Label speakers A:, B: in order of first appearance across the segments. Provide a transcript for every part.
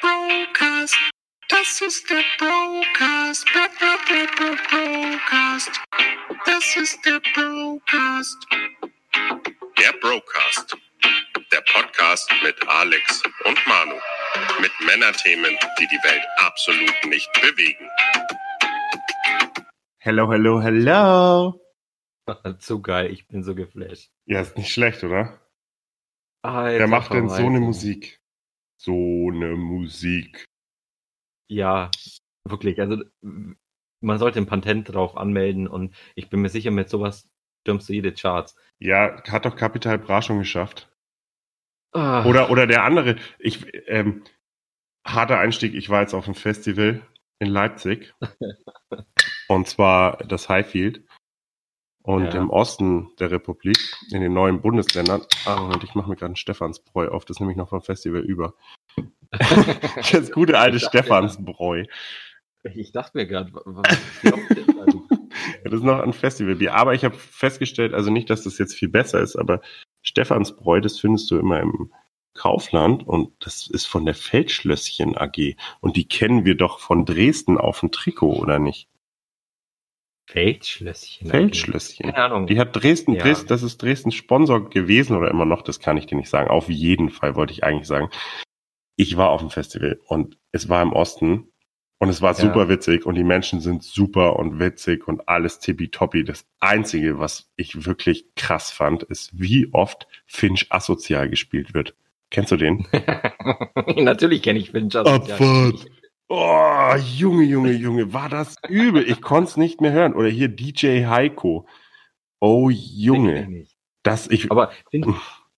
A: Brocast, das ist der Brocast. Bro, bro, bro, bro, Brocast, das ist der Brocast.
B: Der Brocast. Der Podcast mit Alex und Manu. Mit Männerthemen, die die Welt absolut nicht bewegen.
C: Hello, hello, hello.
D: Zu geil, ich bin so geflasht.
C: Ja, ist nicht schlecht, oder?
D: Alter,
C: Wer macht denn so eine. Musik? So eine Musik.
D: Ja, wirklich. Also man sollte ein Patent drauf anmelden und ich bin mir sicher, mit sowas stürmst du jede Charts.
C: Ja, hat doch Capital Bra schon geschafft.
D: Ah,
C: Oder, oder der andere. Ich, ähm, harter Einstieg. Ich war jetzt auf einem Festival in Leipzig. und zwar das Highfield. Und
D: Ja.
C: im Osten der Republik, in den neuen Bundesländern. Ah, Moment, ich mache mir gerade einen Stephansbräu auf. Das nehme ich noch vom Festival über. das gute alte Stephansbräu.
D: ich dachte mir gerade, was? Also,
C: das ist noch ein Festivalbier. Aber ich habe festgestellt, also nicht, dass das jetzt viel besser ist, aber Stephansbräu, das findest du immer im Kaufland und das ist von der Feldschlösschen AG. Und die kennen wir doch von Dresden auf dem Trikot, oder nicht?
D: Feldschlösschen.
C: Feldschlösschen.
D: Keine Ahnung.
C: Die hat Dresden,
D: Ja.
C: Dresden, das ist Dresden Sponsor gewesen oder immer noch, das kann ich dir nicht sagen. Auf jeden Fall wollte ich eigentlich sagen. Ich war auf dem Festival und es war im Osten und es war
D: Ja.
C: super witzig und die Menschen sind super und witzig und alles tippitoppi. Das Einzige, was ich wirklich krass fand, ist, wie oft Finch asozial gespielt wird. Kennst du den?
D: Natürlich kenne ich Finch.
C: Abfahrt. Oh, Junge, Junge, Junge, war das übel. Ich konnte es nicht mehr hören. Oder hier DJ Heiko. Oh, Junge. Das, ich,
D: Aber Finch,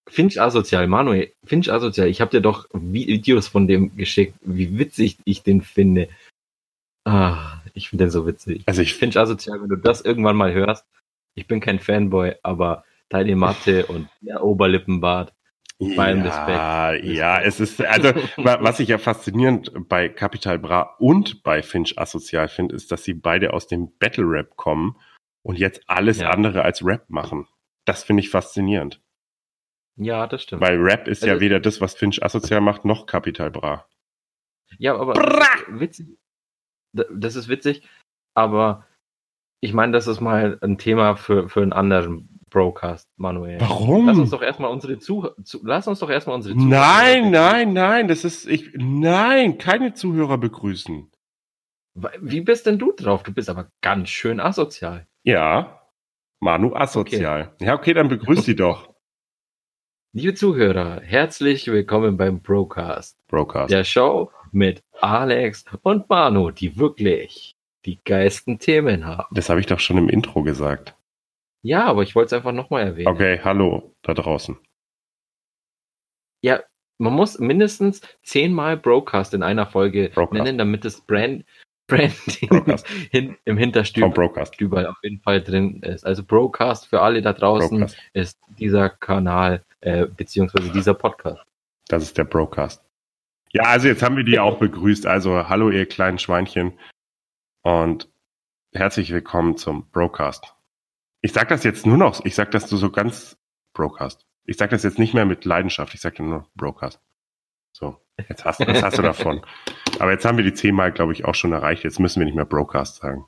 D: Finch asozial, Manuel, Finch asozial. Ich habe dir doch Videos von dem geschickt, wie witzig ich den finde. Ah, ich finde den so witzig.
C: also ich
D: Finch asozial, wenn du das irgendwann mal hörst. Ich bin kein Fanboy, aber deine Matte und der Oberlippenbart. Beim
C: Ja, ja, es ist, also, wa- was ich ja faszinierend bei Capital Bra und bei Finch Asozial finde, ist, dass sie beide aus dem Battle Rap kommen und jetzt alles
D: Ja.
C: andere als Rap machen. Das finde ich faszinierend.
D: Ja, das stimmt.
C: Weil Rap ist ja
D: Also-
C: weder das, was Finch Asozial macht, noch Capital Bra.
D: Ja, aber das ist witzig. Da- Das ist witzig, aber ich meine, das ist mal ein Thema für, für einen anderen Broadcast, Manuel.
C: Warum?
D: Lass uns doch erstmal unsere Zuh zu, lass uns doch erstmal unsere
C: Nein, nein, nein, das ist, ich, nein, keine Zuhörer begrüßen.
D: Wie bist denn du drauf? Du bist aber ganz schön asozial.
C: Ja, Manu asozial. Ja, okay, dann begrüß sie doch.
D: Liebe Zuhörer, herzlich willkommen beim Broadcast,
C: Broadcast.
D: der Show mit Alex und Manu, die wirklich die geilsten Themen haben.
C: Das habe ich doch schon im Intro gesagt.
D: Ja, aber ich wollte es einfach nochmal erwähnen.
C: Okay, hallo da draußen.
D: Ja, man muss mindestens zehnmal Broadcast in einer Folge
C: Broadcast.
D: nennen, damit das Brand, Branding hin, im Hinterstübel auf jeden Fall drin ist. Also Broadcast für alle da draußen
C: Broadcast.
D: ist dieser Kanal, äh, beziehungsweise dieser Podcast.
C: Das ist der Broadcast. Ja, also jetzt haben wir die auch begrüßt. Also hallo ihr kleinen Schweinchen und herzlich willkommen zum Broadcast. Ich sag das jetzt nur noch, ich sag das so ganz Broadcast. Ich sag das jetzt nicht mehr mit Leidenschaft, ich sag nur Broadcast. So, jetzt hast, das hast du davon. Aber jetzt haben wir die zehnmal, glaube ich, auch schon erreicht. Jetzt müssen wir nicht mehr Broadcast sagen.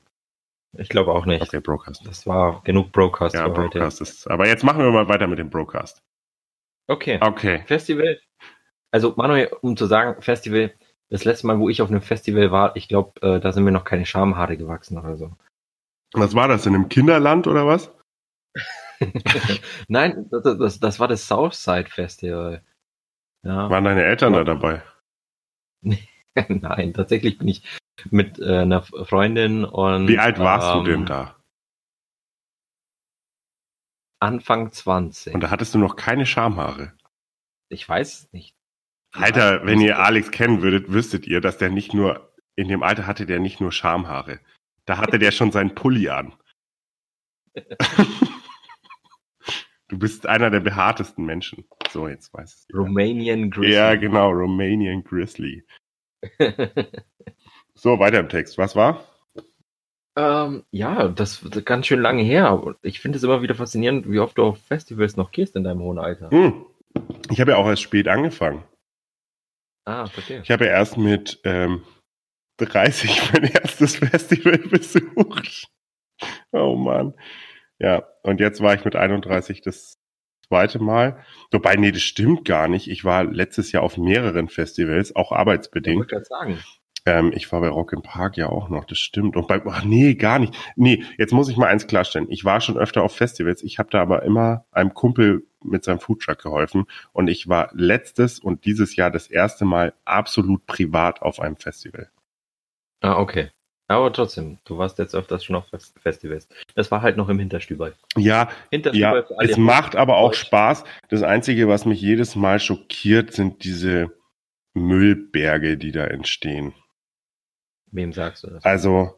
D: Ich glaube auch nicht.
C: Okay, Broadcast.
D: Das war genug Broadcast
C: Ja,
D: für heute.
C: Broadcast ist. Aber jetzt machen wir mal weiter mit dem Broadcast.
D: Okay.
C: Okay.
D: Festival. Also Manuel, um zu sagen, Festival, das letzte Mal, wo ich auf einem Festival war, ich glaube, äh, da sind mir noch keine Schamhaare gewachsen oder so.
C: Was war das? In einem Kinderland oder was?
D: Nein, das, das, das war das Southside Festival. Ja.
C: Waren deine Eltern da dabei?
D: Nein, tatsächlich bin ich mit äh, einer Freundin und
C: Wie alt warst
D: ähm,
C: du denn da?
D: Anfang 20.
C: Und da hattest du noch keine Schamhaare.
D: ich weiß es nicht.
C: Alter,
D: Ja,
C: wenn ihr Alex kennen würdet, wüsstet ihr, dass der nicht nur, in dem Alter hatte der nicht nur Schamhaare. Da hatte der schon seinen Pulli an. du bist einer der behaartesten Menschen. So, jetzt weiß es. jeder.
D: Romanian Grizzly.
C: Ja, genau, Romanian Grizzly. So, weiter im Text. Was war?
D: ähm, ja, das ist ganz schön lange her. Ich finde es immer wieder faszinierend, wie oft du auf Festivals noch gehst in deinem hohen Alter.
C: Hm. Ich habe ja auch erst spät angefangen.
D: Ah, verstehe.
C: Ich habe ja erst mit ähm, 30 mein erstes Festival besucht. Oh Mann. Ja, und jetzt war ich mit 31 das zweite Mal. Wobei, nee, das stimmt gar nicht. Ich war letztes Jahr auf mehreren Festivals, auch
D: Ich
C: arbeitsbedingt.
D: wollte gerade sagen.
C: Ähm, ich war bei Rock im Park ja auch noch, das stimmt. Und bei, ach nee, gar nicht. Nee, jetzt muss ich mal eins klarstellen. Ich war schon öfter auf Festivals. Ich habe da aber immer einem Kumpel mit seinem Foodtruck geholfen. Und ich war letztes und dieses Jahr das erste Mal absolut privat auf einem Festival.
D: Ah, okay. Aber trotzdem, du warst jetzt öfters schon auf Fest- Festivals. Das war halt noch im Hinterstübel.
C: Ja,
D: Hinterstübel
C: ja, es macht aber auch. Spaß. Das Einzige, was mich jedes Mal schockiert, sind diese Müllberge, die da entstehen.
D: Wem sagst du das?
C: Also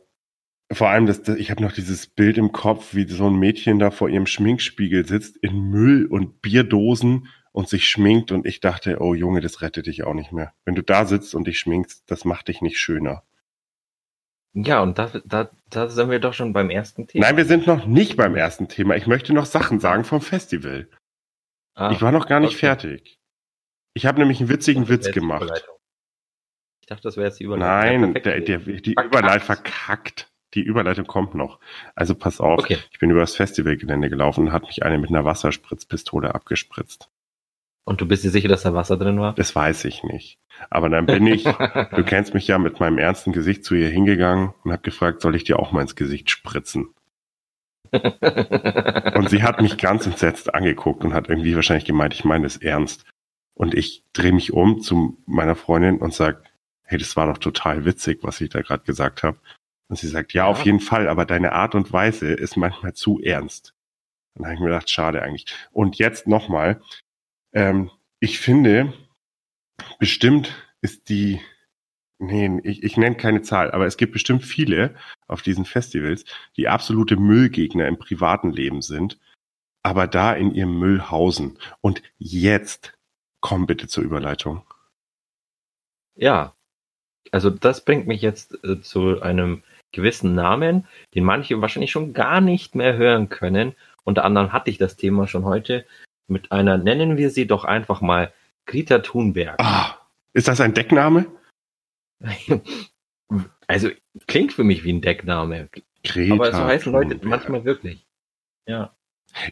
C: vor allem, das, das, ich habe noch dieses Bild im Kopf, wie so ein Mädchen da vor ihrem Schminkspiegel sitzt in Müll und Bierdosen und sich schminkt und ich dachte, oh Junge, das rettet dich auch nicht mehr. Wenn du da sitzt und dich schminkst, das macht dich nicht schöner.
D: Ja, und da, da, da sind wir doch schon beim ersten Thema.
C: Nein, wir sind noch nicht beim ersten Thema. Ich möchte noch Sachen sagen vom Festival.
D: Ah,
C: ich war noch gar nicht
D: okay.
C: fertig. Ich habe nämlich einen witzigen Witz gemacht.
D: Ich dachte, das wäre jetzt die Überleitung.
C: Nein,
D: Ja,
C: der, der, die
D: Verkackt.
C: Überleitung verkackt. Die Überleitung kommt noch. Also pass auf.
D: Okay.
C: Ich bin über das Festivalgelände gelaufen und hat mich eine mit einer Wasserspritzpistole abgespritzt.
D: Und du bist dir sicher, dass da Wasser drin war?
C: Das weiß ich nicht. Aber dann bin ich, du kennst mich ja, mit meinem ernsten Gesicht zu ihr hingegangen und habe gefragt, soll ich dir auch mal ins Gesicht spritzen? Und sie hat mich ganz entsetzt angeguckt und hat irgendwie wahrscheinlich gemeint, ich meine es ernst. Und ich drehe mich um zu meiner Freundin und sag, hey, das war doch total witzig, was ich da gerade gesagt habe. Und sie sagt, ja,
D: Ja.
C: auf jeden Fall, aber deine Art und Weise ist manchmal zu ernst. Dann habe ich mir gedacht, schade eigentlich. Und jetzt nochmal, ähm, ich finde, bestimmt ist die, nee, ich, ich nenne keine Zahl, aber es gibt bestimmt viele auf diesen Festivals, die absolute Müllgegner im privaten Leben sind, aber da in ihrem Müll hausen. Und jetzt komm bitte zur Überleitung.
D: Ja, also das bringt mich jetzt äh, zu einem gewissen Namen, den manche wahrscheinlich schon gar nicht mehr hören können. Unter anderem hatte ich das Thema schon heute mit einer, nennen wir sie doch einfach mal Greta Thunberg.
C: Ah, ist das ein Deckname?
D: Also klingt für mich wie ein Deckname,
C: Greta
D: aber so heißen Leute
C: Thunberg.
D: manchmal wirklich. Ja,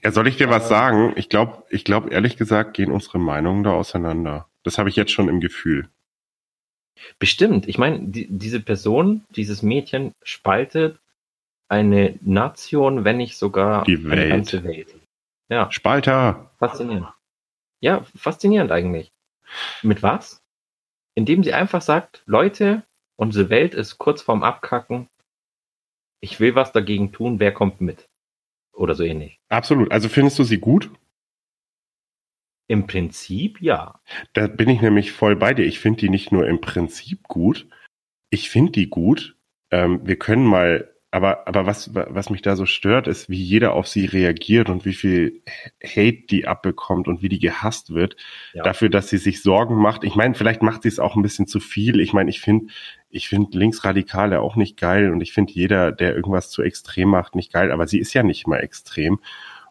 C: Ja, soll ich dir was sagen? Ich glaube, ich glaube, ehrlich gesagt, gehen unsere Meinungen da auseinander. Das habe ich jetzt schon im Gefühl.
D: bestimmt. Ich meine, die, diese Person, dieses Mädchen spaltet eine Nation, wenn nicht sogar
C: Die
D: eine
C: Welt.
D: ganze Welt. Ja.
C: Spalter.
D: Faszinierend. Ja, faszinierend eigentlich. Mit was? Indem sie einfach sagt, Leute, unsere Welt ist kurz vorm Abkacken. Ich will was dagegen tun, wer kommt mit? Oder so ähnlich.
C: Absolut. Also findest du sie gut?
D: Im Prinzip ja.
C: Da bin ich nämlich voll bei dir. Ich finde die nicht nur im Prinzip gut. Ich finde die gut. Ähm, wir können mal, aber, aber was, was mich da so stört, ist, wie jeder auf sie reagiert und wie viel Hate die abbekommt und wie die gehasst wird.
D: Ja.
C: Dafür, dass sie sich Sorgen macht. Ich meine, vielleicht macht sie es auch ein bisschen zu viel. Ich meine, ich finde, ich finde Linksradikale auch nicht geil und ich finde jeder, der irgendwas zu extrem macht, nicht geil. Aber sie ist ja nicht mal extrem.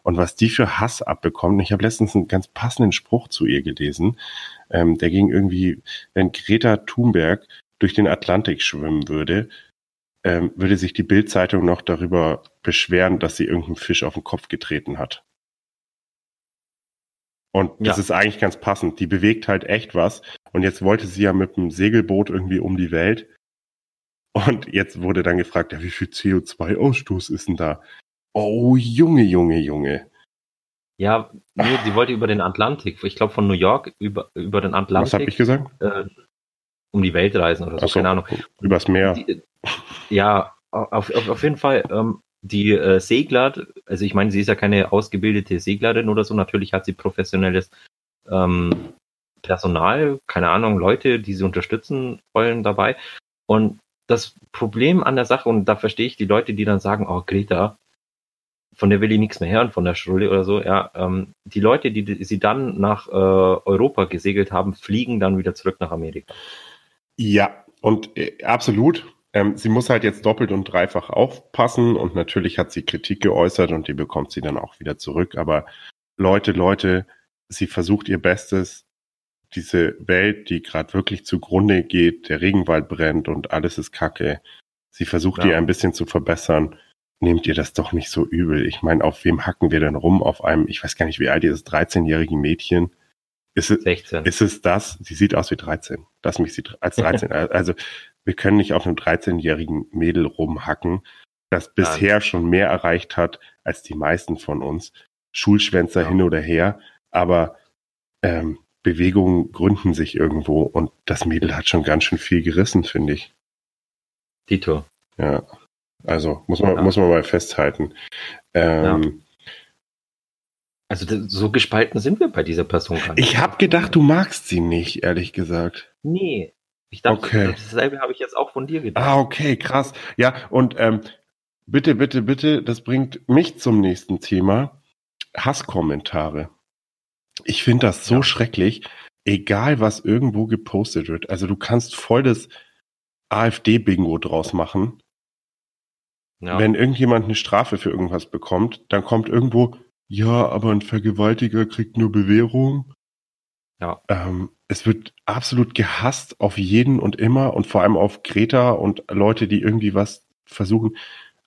C: Und was die für Hass abbekommt, ich habe letztens einen ganz passenden Spruch zu ihr gelesen, ähm, der ging irgendwie, wenn Greta Thunberg durch den Atlantik schwimmen würde, ähm, würde sich die Bildzeitung noch darüber beschweren, dass sie irgendeinen Fisch auf den Kopf getreten hat. Und das
D: Ja.
C: ist eigentlich ganz passend. Die bewegt halt echt was. Und jetzt wollte sie ja mit dem Segelboot irgendwie um die Welt. Und jetzt wurde dann gefragt, ja, wie viel CO2-Ausstoß ist denn da? Oh, Junge, Junge, Junge.
D: Ja, nee, sie wollte über den Atlantik, ich glaube von New York über, über den
C: Was habe ich
D: Atlantik
C: gesagt?
D: äh, um die Welt reisen oder so,
C: so,
D: keine Ahnung.
C: Übers Meer.
D: Die, ja, auf, auf, auf jeden Fall, ähm, die äh, Segler, also ich meine, sie ist ja keine ausgebildete Seglerin oder so, natürlich hat sie professionelles ähm, Personal, keine Ahnung, Leute, die sie unterstützen wollen dabei. Und das Problem an der Sache, und da verstehe ich die Leute, die dann sagen, oh, Greta, von der will ich nichts mehr hören, von der Schrulle oder so, ja, ähm, die Leute, die, die sie dann nach äh, Europa gesegelt haben, fliegen dann wieder zurück nach Amerika.
C: Ja, und äh, absolut. Ähm, sie muss halt jetzt doppelt und dreifach aufpassen und natürlich hat sie Kritik geäußert und die bekommt sie dann auch wieder zurück. Aber Leute, Leute, sie versucht ihr Bestes, diese Welt, die gerade wirklich zugrunde geht, der Regenwald brennt und alles ist kacke. Sie versucht
D: Ja.
C: die ein bisschen zu verbessern. Nehmt ihr das doch nicht so übel. Ich meine, auf wem hacken wir denn rum? Auf einem, ich weiß gar nicht, wie alt dieses 13-jährige Mädchen. Ist es,
D: 16.
C: ist es das? Sie sieht aus wie 13. Das mich sieht als 13. also wir können nicht auf einem 13-jährigen Mädel rumhacken, das bisher schon mehr erreicht hat als die meisten von uns. Schulschwänzer
D: Ja.
C: hin oder her, aber ähm, Bewegungen gründen sich irgendwo und das Mädel hat schon ganz schön viel gerissen, finde ich.
D: Dito.
C: Ja. Also muss man,
D: Ja.
C: muss man mal festhalten. Ähm,
D: Also so gespalten sind wir bei dieser Person gar nicht.
C: Ich habe gedacht, du magst sie nicht, ehrlich gesagt.
D: Nee. Ich dachte,
C: Okay.
D: dasselbe habe ich jetzt auch von dir gedacht.
C: Ah, okay, krass. Ja, und ähm, bitte, bitte, bitte, das bringt mich zum nächsten Thema. Hasskommentare. Ich finde das so
D: Ja.
C: schrecklich, egal was irgendwo gepostet wird. Also du kannst voll das AfD-Bingo draus machen.
D: Ja.
C: Wenn irgendjemand eine Strafe für irgendwas bekommt, dann kommt irgendwo, ja, aber ein Vergewaltiger kriegt nur Bewährung.
D: Ja.
C: Ähm, es wird absolut gehasst auf jeden und immer und vor allem auf Greta und Leute, die irgendwie was versuchen.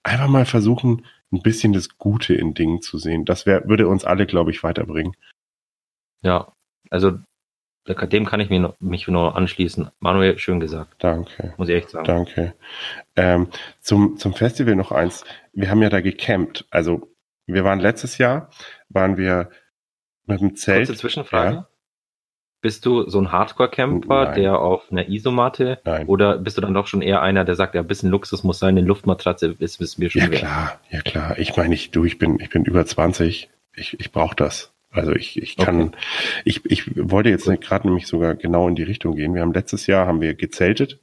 C: Einfach mal versuchen, ein bisschen das Gute in Dingen zu sehen. Das wär, würde uns alle, glaube ich, weiterbringen.
D: ja. Also dem kann ich mir noch, mich nur anschließen. Manuel, schön gesagt,
C: Danke.
D: muss ich echt sagen.
C: Danke. Ähm, zum, zum Festival noch eins. Wir haben ja da gecampt. Also wir waren letztes Jahr, waren wir mit dem Zelt.
D: Kurze Zwischenfrage.
C: Ja.
D: Bist du so ein Hardcore-Camper, der auf einer Isomatte
C: Nein.
D: oder bist du dann doch schon eher einer, der sagt, ja, ein bisschen Luxus muss sein, eine Luftmatratze ist, wissen wir schon
C: Ja
D: wert.
C: klar, ja klar. Ich meine, ich, du, ich bin, ich bin über 20. Ich, ich brauche das. Also ich, ich kann,
D: Okay.
C: ich, ich wollte jetzt gerade nämlich sogar genau in die Richtung gehen. Wir haben letztes Jahr haben wir gezeltet.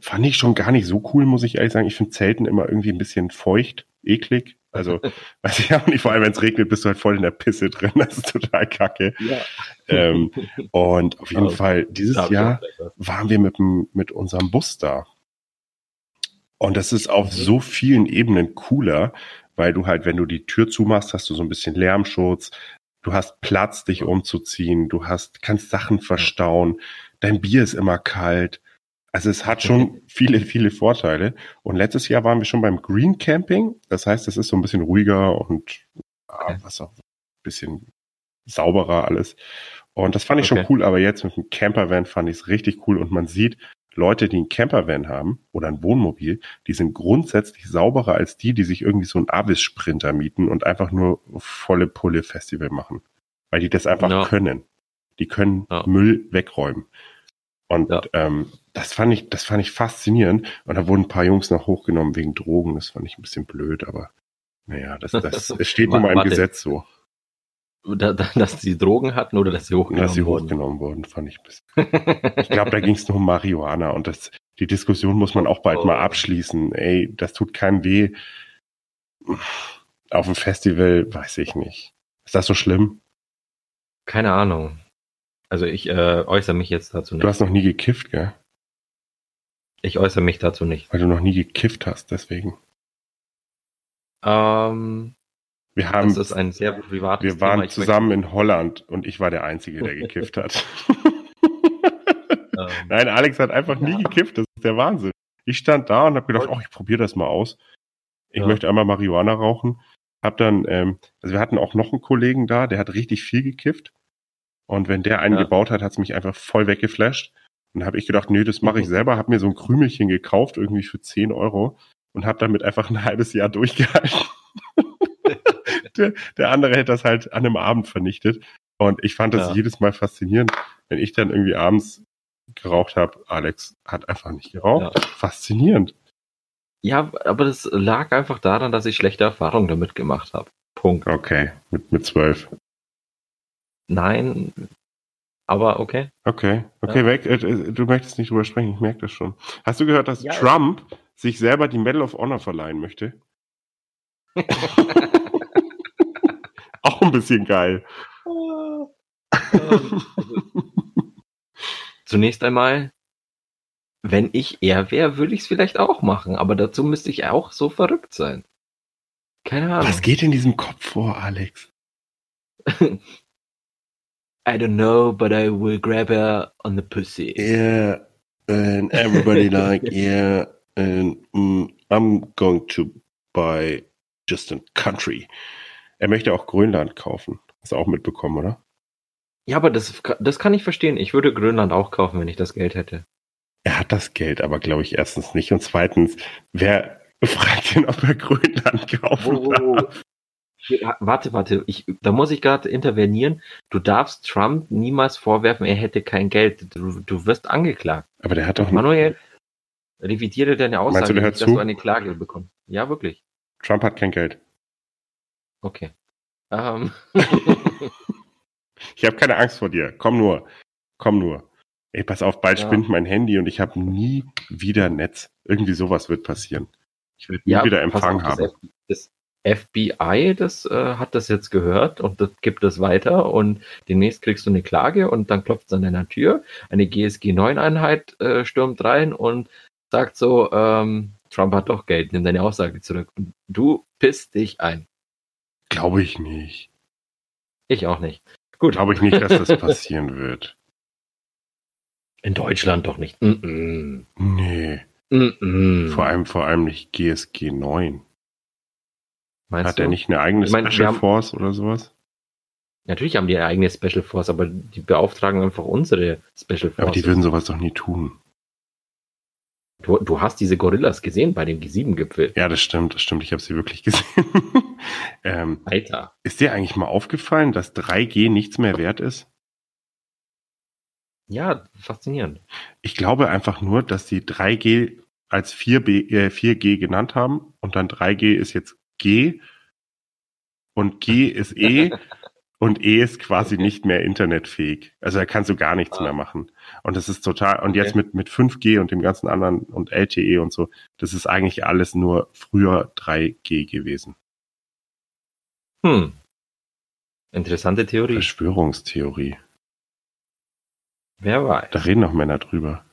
C: Fand ich schon gar nicht so cool, muss ich ehrlich sagen. Ich finde Zelten immer irgendwie ein bisschen feucht, eklig. Also, weiß ich auch nicht, vor allem wenn es regnet, bist du halt voll in der Pisse drin. Das ist total kacke.
D: Ja.
C: Ähm, und auf jeden
D: Aber
C: Fall, dieses Jahr waren wir mit, mit unserem Bus da. Und das ist auf
D: Mhm.
C: so vielen Ebenen cooler, weil du halt, wenn du die Tür zumachst, hast du so ein bisschen Lärmschutz, du hast Platz, dich umzuziehen, du hast, kannst Sachen verstauen, dein Bier ist immer kalt. Also es hat schon viele, viele Vorteile. Und letztes Jahr waren wir schon beim Green Camping. Das heißt, es ist so ein bisschen ruhiger und ja,
D: Okay.
C: was auch ein bisschen sauberer alles. Und das fand ich schon
D: Okay.
C: cool, aber jetzt mit dem Campervan fand ich es richtig cool und man sieht, Leute, die einen Campervan haben oder ein Wohnmobil, die sind grundsätzlich sauberer als die, die sich irgendwie so einen Avis-Sprinter mieten und einfach nur volle Pulle Festival machen. Weil die das einfach
D: Ja.
C: können. Die können
D: Ja.
C: Müll wegräumen. Und
D: Ja.
C: ähm, das fand ich, das fand ich faszinierend. Und da wurden ein paar Jungs noch hochgenommen wegen Drogen. Das fand ich ein bisschen blöd, aber naja, das, das es steht nun mal im. Gesetz so.
D: Da, da, dass sie Drogen hatten oder dass sie hochgenommen
C: dass sie
D: wurden.
C: hochgenommen wurden, fand ich ein bisschen. Ich glaube, da ging es nur um Marihuana und das, die Diskussion muss man auch bald
D: Oh.
C: mal abschließen. Ey, das tut keinem weh. Auf dem Festival, weiß ich nicht. Ist das so schlimm?
D: Keine Ahnung. Also ich äh, äußere mich jetzt dazu
C: Du
D: nicht.
C: hast noch nie gekifft, gell?
D: Ich äußere mich dazu nicht.
C: Weil du noch nie gekifft hast, deswegen.
D: Ähm,
C: Wir haben,
D: das ist ein sehr privates
C: wir waren
D: Thema.
C: Zusammen in Holland und ich war der Einzige, der gekifft hat.
D: Ähm,
C: Nein, Alex hat einfach nie gekifft. Das ist der Wahnsinn. Ich stand da und habe gedacht, oh, ich probiere das mal aus. Ich
D: Ja.
C: möchte einmal Marihuana rauchen. Hab dann, ähm, also wir hatten auch noch einen Kollegen da, der hat richtig viel gekifft. Und wenn der einen
D: Ja.
C: gebaut hat, hat es mich einfach voll weggeflasht. Und habe ich gedacht, nee, das mache ich
D: Mhm.
C: selber. Hab mir so ein Krümelchen gekauft, irgendwie für 10 Euro. Und habe damit einfach ein halbes Jahr durchgehalten. der, der andere hätte das halt an einem Abend vernichtet. Und ich fand das
D: Ja.
C: jedes Mal faszinierend, wenn ich dann irgendwie abends geraucht habe. Alex hat einfach nicht geraucht. Faszinierend.
D: ja, aber das lag einfach daran, dass ich schlechte Erfahrungen damit gemacht habe. Punkt.
C: Okay, mit, mit zwölf.
D: Nein, aber okay.
C: Okay, okay,
D: Ja.
C: weg. Äh, äh, Du möchtest nicht drüber sprechen, ich merke das schon. Hast du gehört, dass
D: Ja.
C: Trump sich selber die Medal of Honor verleihen möchte? Auch ein bisschen geil.
D: Also, Zunächst einmal, wenn ich er wäre, würde ich es vielleicht auch machen, aber dazu müsste ich auch so verrückt sein. Keine Ahnung.
C: Was geht in diesem Kopf vor, Alex?
D: I don't know, but I will grab her on the pussy.
C: Yeah, and everybody like, yeah, and mm, I'm going to buy just a country. Er möchte auch Grönland kaufen. Hast du auch mitbekommen, oder?
D: Ja, aber das, das kann ich verstehen. Ich würde Grönland auch kaufen, wenn ich das Geld hätte.
C: Er hat das Geld, aber glaube ich erstens nicht. Und zweitens, wer fragt ihn, ob er Grönland kaufen
D: Oh, oh, oh.
C: darf?
D: Warte, warte, ich, da muss ich gerade intervenieren. Du darfst Trump niemals vorwerfen, er hätte kein Geld. Du, du wirst angeklagt.
C: Aber der hat doch
D: Manuel, revidiere deine Aussage,
C: Meinst du, der hört
D: nicht, dass
C: zu?
D: du eine Klage bekommst. Ja, wirklich.
C: Trump hat kein Geld.
D: Okay. Ähm,
C: Ich habe keine Angst vor dir. Komm nur. Komm nur. Ey, pass auf, bald
D: Ja.
C: spinnt mein Handy und ich habe nie wieder Netz. Irgendwie sowas wird passieren. Ich werde nie
D: ja,
C: wieder Empfang
D: auf,
C: haben.
D: Das FBI, das äh, hat das jetzt gehört und das gibt es weiter und demnächst kriegst du eine Klage und dann klopft es an deiner Tür. Eine GSG 9 Einheit äh, stürmt rein und sagt so, ähm, Trump hat doch Geld, nimm deine Aussage zurück. Und du pisst dich ein.
C: Glaube ich nicht.
D: Ich auch nicht. Gut.
C: Glaube ich nicht, dass das passieren wird.
D: In Deutschland doch nicht. Mm
C: Nee.
D: -mm. Mm
C: Vor allem, vor allem nicht GSG 9.
D: Meinst
C: Hat
D: du?
C: er nicht eine eigene
D: Ich mein,
C: Special
D: haben-
C: Force oder sowas?
D: Natürlich haben die eine eigene Special Force, aber die beauftragen einfach unsere Special Force.
C: Aber die würden sowas doch nie tun.
D: du, du hast diese Gorillas gesehen bei dem G7-Gipfel.
C: Ja, das stimmt, das stimmt. Ich habe sie wirklich gesehen. ähm,
D: Alter.
C: ist dir eigentlich mal aufgefallen, dass 3G nichts mehr wert ist?
D: Ja, faszinierend.
C: Ich glaube einfach nur, dass die 3G als 4B, äh, 4G genannt haben und dann 3G ist jetzt G und G ist E und E ist quasi
D: Okay.
C: nicht mehr internetfähig. Also da kannst du gar nichts
D: Ah.
C: mehr machen. Und das ist total, und
D: Okay.
C: jetzt mit, mit 5G und dem ganzen anderen und LTE und so, das ist eigentlich alles nur früher 3G gewesen.
D: Hm. Interessante Theorie.
C: Verschwörungstheorie.
D: Wer weiß.
C: Da reden noch Männer drüber.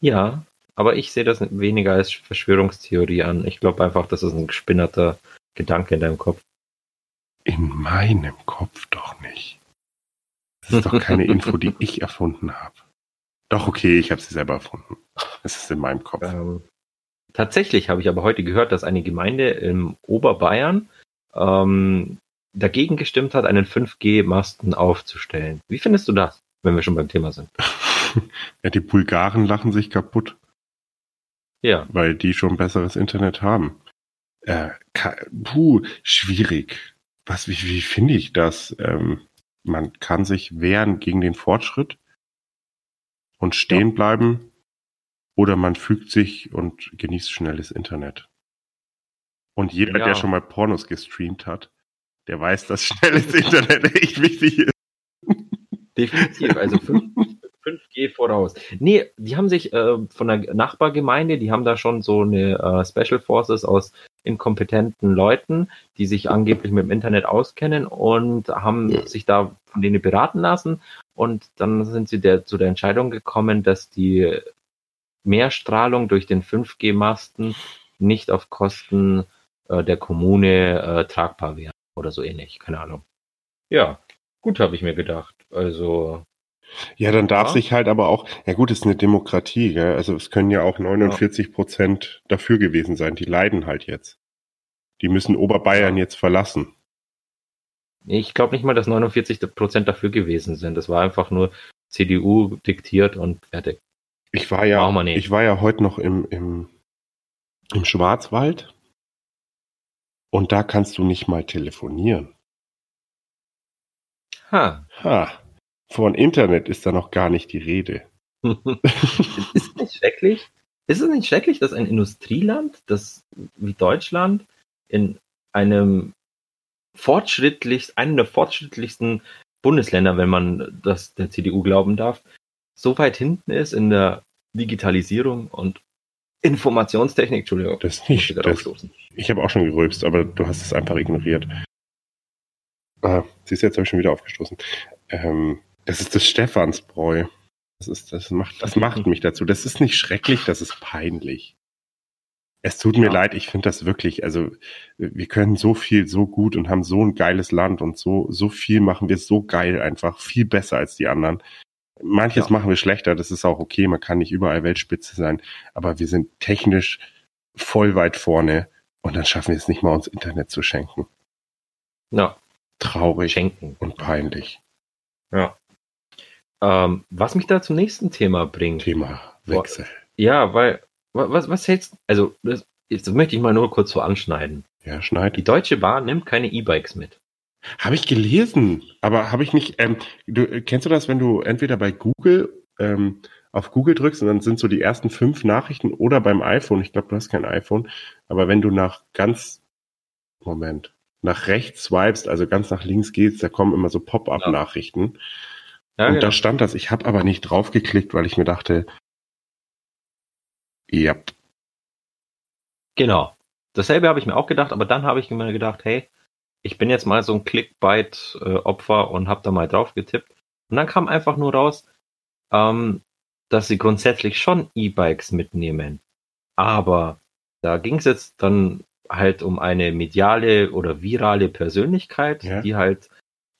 D: Ja, aber ich sehe das weniger als Verschwörungstheorie an. Ich glaube einfach, das ist ein gespinnerter Gedanke in deinem Kopf.
C: In meinem Kopf doch nicht. Das ist doch keine Info, die ich erfunden habe. Doch, okay, ich habe sie selber erfunden. Es ist in meinem Kopf.
D: Ähm, tatsächlich habe ich aber heute gehört, dass eine Gemeinde im Oberbayern ähm, dagegen gestimmt hat, einen 5G-Masten aufzustellen. Wie findest du das, wenn wir schon beim Thema sind?
C: Ja, die Bulgaren lachen sich kaputt,
D: Ja,
C: weil die schon besseres Internet haben. Äh, ka- puh, schwierig. Was, wie, wie finde ich das? Ähm, man kann sich wehren gegen den Fortschritt und stehen bleiben oder man fügt sich und genießt schnelles Internet. Und jeder,
D: Ja.
C: der schon mal Pornos gestreamt hat, der weiß, dass schnelles Internet echt wichtig ist.
D: definitiv. Also 5, 5G voraus. Nee, die haben sich äh, von der Nachbargemeinde, die haben da schon so eine äh, Special Forces aus inkompetenten Leuten, die sich angeblich mit dem Internet auskennen und haben sich da von denen beraten lassen. Und dann sind sie der, zu der Entscheidung gekommen, dass die Mehrstrahlung durch den 5G-Masten nicht auf Kosten äh, der Kommune äh, tragbar wäre oder so ähnlich. Keine Ahnung. Ja, gut, habe ich mir gedacht. Also,
C: Ja, dann darf
D: Ja.
C: sich halt aber auch, ja gut, es ist eine Demokratie, gell? also es können ja auch 49 Prozent dafür gewesen sein, die leiden halt jetzt. Die müssen Oberbayern jetzt verlassen.
D: ich glaube nicht mal, dass 49 Prozent dafür gewesen sind. Das war einfach nur CDU diktiert und fertig.
C: Ich war ja, ich war ja heute noch im, im, im Schwarzwald und da kannst du nicht mal telefonieren.
D: Ha.
C: Ha, von Internet ist da noch gar nicht die Rede.
D: ist es nicht schrecklich? Ist es nicht schrecklich, dass ein Industrieland, das wie Deutschland in einem fortschrittlich, einem der fortschrittlichsten Bundesländer, wenn man das der CDU glauben darf, so weit hinten ist in der Digitalisierung und Informationstechnik, Entschuldigung,
C: Das nicht. Das, ich habe auch schon gerülpst, aber du hast es einfach ignoriert. Ah, siehst du, jetzt habe ich schon wieder aufgestoßen. Ähm, das ist das Stephansbräu. Das, ist, das, macht, das macht mich dazu. Das ist nicht schrecklich, das ist peinlich. Es tut mir
D: Ja.
C: leid, ich finde das wirklich, also wir können so viel so gut und haben so ein geiles Land und so, so viel machen wir so geil einfach, viel besser als die anderen. Manches
D: Ja.
C: machen wir schlechter, das ist auch okay, man kann nicht überall Weltspitze sein, aber wir sind technisch voll weit vorne und dann schaffen wir es nicht mal, uns Internet zu schenken.
D: Ja,
C: Traurig
D: schenken.
C: und peinlich.
D: Ja. Ähm, was mich da zum nächsten Thema bringt.
C: Thema Wechsel.
D: Ja, weil, wa- was, was hältst Also, das, das möchte ich mal nur kurz so anschneiden.
C: Ja,
D: Die
C: schneid.
D: Deutsche Bahn nimmt keine E-Bikes mit.
C: Habe ich gelesen, aber habe ich nicht. Ähm, du, kennst du das, wenn du entweder bei Google ähm, auf Google drückst und dann sind so die ersten fünf Nachrichten oder beim iPhone, ich glaube, du hast kein iPhone, aber wenn du nach ganz, Moment, nach rechts swipest, also ganz nach links gehst, da kommen immer so Pop-up-Nachrichten.
D: Ja,
C: und
D: genau.
C: da stand das. Ich habe aber nicht draufgeklickt, weil ich mir dachte, ja,
D: Genau. Dasselbe habe ich mir auch gedacht, aber dann habe ich mir gedacht, hey, ich bin jetzt mal so ein Clickbait-Opfer und habe da mal drauf getippt. Und dann kam einfach nur raus, ähm, dass sie grundsätzlich schon E-Bikes mitnehmen. Aber da ging es jetzt dann halt um eine mediale oder virale Persönlichkeit,
C: Ja.
D: die halt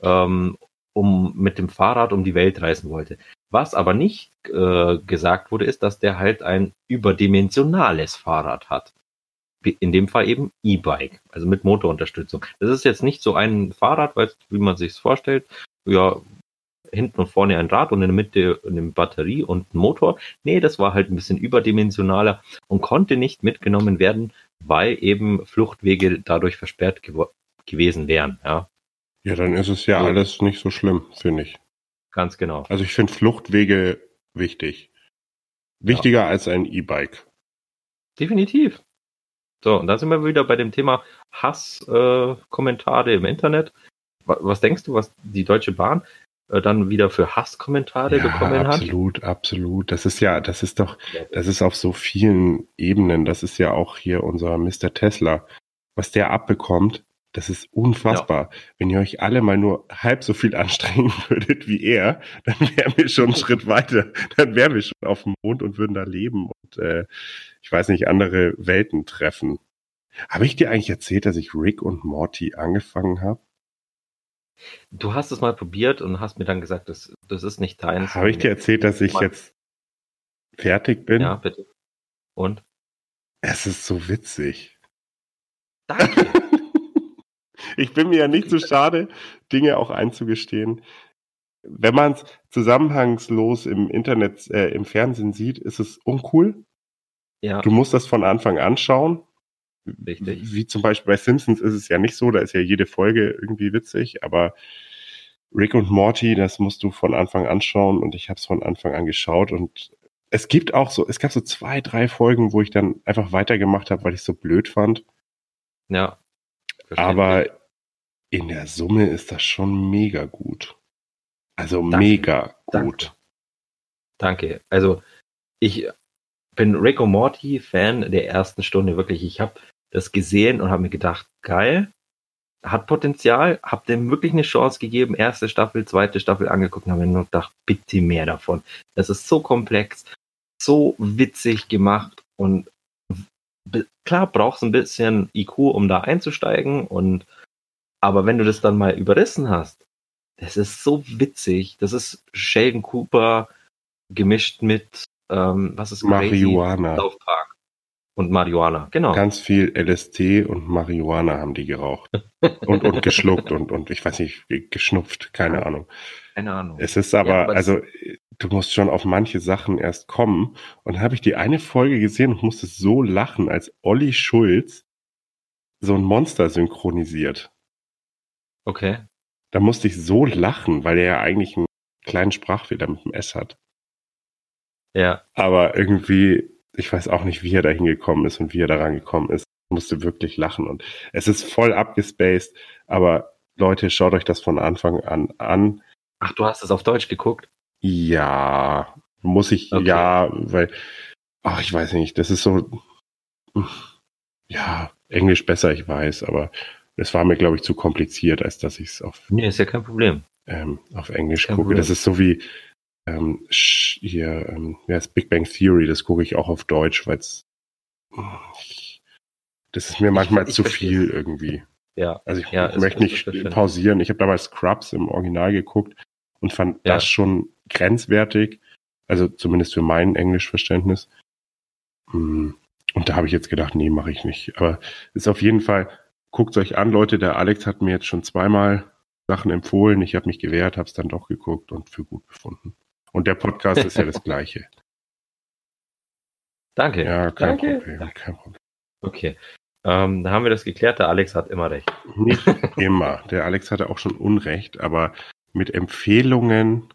D: ähm, um mit dem Fahrrad um die Welt reisen wollte. Was aber nicht äh, gesagt wurde, ist, dass der halt ein überdimensionales Fahrrad hat. In dem Fall eben E-Bike, also mit Motorunterstützung. Das ist jetzt nicht so ein Fahrrad, weil, wie man sich vorstellt, ja, hinten und vorne ein Rad und in der Mitte eine Batterie und ein Motor. Nee, das war halt ein bisschen überdimensionaler und konnte nicht mitgenommen werden, weil eben Fluchtwege dadurch versperrt gewesen wären. Ja,
C: ja, dann ist es ja
D: Ja.
C: alles nicht so schlimm, finde ich.
D: ganz genau.
C: Also ich finde Fluchtwege wichtig. Wichtiger als ein E-Bike.
D: Definitiv. So, und da sind wir wieder bei dem Thema Hasskommentare äh, im Internet. Was, was denkst du, was die Deutsche Bahn äh, dann wieder für Hasskommentare bekommen hat?
C: absolut, absolut. Das ist ja, das ist doch, das ist auf so vielen Ebenen. Das ist ja auch hier unser Mr. Tesla. Was der abbekommt, das ist unfassbar. Wenn ihr euch alle mal nur halb so viel anstrengen würdet wie er, dann wären wir schon einen Schritt weiter. Dann wären wir schon auf dem Mond und würden da leben und äh, ich weiß nicht, andere Welten treffen. Habe ich dir eigentlich erzählt, dass ich Rick und Morty angefangen habe?
D: Du hast es mal probiert und hast mir dann gesagt, das, das ist nicht deins.
C: Habe ich dir erzählt, dass ich jetzt fertig bin?
D: Ja, bitte. Und?
C: Es ist so witzig.
D: Danke.
C: Ich bin mir ja nicht so schade, Dinge auch einzugestehen. Wenn man es zusammenhangslos im Internet, äh, im Fernsehen sieht, ist es uncool.
D: ja,
C: Du musst das von Anfang an schauen.
D: richtig.
C: Wie zum Beispiel bei Simpsons ist es ja nicht so, da ist ja jede Folge irgendwie witzig, aber Rick und Morty, das musst du von Anfang an schauen und ich habe es von Anfang an geschaut und es gibt auch so, es gab so zwei, drei Folgen, wo ich dann einfach weitergemacht habe, weil ich es so blöd fand.
D: Ja.
C: Aber in der Summe ist das schon mega gut. Also
D: Danke.
C: mega
D: Danke.
C: gut.
D: Danke. Also ich bin Rick und Morty Fan der ersten Stunde wirklich. Ich habe das gesehen und habe mir gedacht, geil, hat Potenzial, habe dem wirklich eine Chance gegeben. Erste Staffel, zweite Staffel angeguckt und habe mir nur gedacht, bitte mehr davon. Das ist so komplex, so witzig gemacht und klar brauchst ein bisschen IQ, um da einzusteigen und aber wenn du das dann mal überrissen hast, das ist so witzig. Das ist Sheldon Cooper gemischt mit ähm, was ist crazy?
C: Marihuana.
D: South Park und Marihuana. Genau.
C: Ganz viel LSD und Marihuana haben die geraucht. Und, und geschluckt und, und ich weiß nicht, geschnupft, keine Ahnung.
D: Keine Ahnung.
C: Es ist aber,
D: Ja, aber
C: also du musst schon auf manche Sachen erst kommen. Und dann habe ich die eine Folge gesehen und musste so lachen, als Olli Schulz so ein Monster synchronisiert.
D: Okay.
C: Da musste ich so lachen, weil er ja eigentlich einen kleinen Sprachfehler mit dem S hat.
D: Ja.
C: Aber irgendwie, ich weiß auch nicht, wie er da hingekommen ist und wie er daran gekommen ist. Ich musste wirklich lachen und es ist voll abgespaced, aber Leute, schaut euch das von Anfang an an.
D: Ach, du hast es auf Deutsch geguckt?
C: Ja, muss ich,
D: Okay.
C: ja, weil, ach, ich weiß nicht, das ist so, ja, Englisch besser, ich weiß, aber es war mir, glaube ich, zu kompliziert, als dass ich es auf,
D: Nee, ist ja kein Problem.
C: ähm, auf Englisch
D: Kein
C: gucke.
D: Problem.
C: Das ist so wie ähm, hier, ähm, ja, das Big Bang Theory, das gucke ich auch auf Deutsch, weil es ich, Das ist mir manchmal
D: ich
C: zu
D: versteh's.
C: viel irgendwie.
D: Ja,
C: Also ich,
D: Ja,
C: ich
D: es-
C: möchte
D: es
C: nicht pausieren. Ich habe damals Scrubs im Original geguckt und fand
D: Ja.
C: das schon grenzwertig. Also zumindest für mein Englischverständnis. Hm, Und da habe ich jetzt gedacht, nee, mache ich nicht. Aber ist auf jeden Fall, guckt euch an, Leute. Der Alex hat mir jetzt schon zweimal Sachen empfohlen. Ich habe mich gewehrt, habe es dann doch geguckt und für gut befunden. Und der Podcast ist ja das gleiche.
D: danke.
C: Ja, kein
D: Danke.
C: Problem. Kein Problem.
D: Okay. Ähm, da haben wir das geklärt. Der Alex hat immer recht.
C: Nicht immer. Der Alex hatte auch schon Unrecht, aber mit Empfehlungen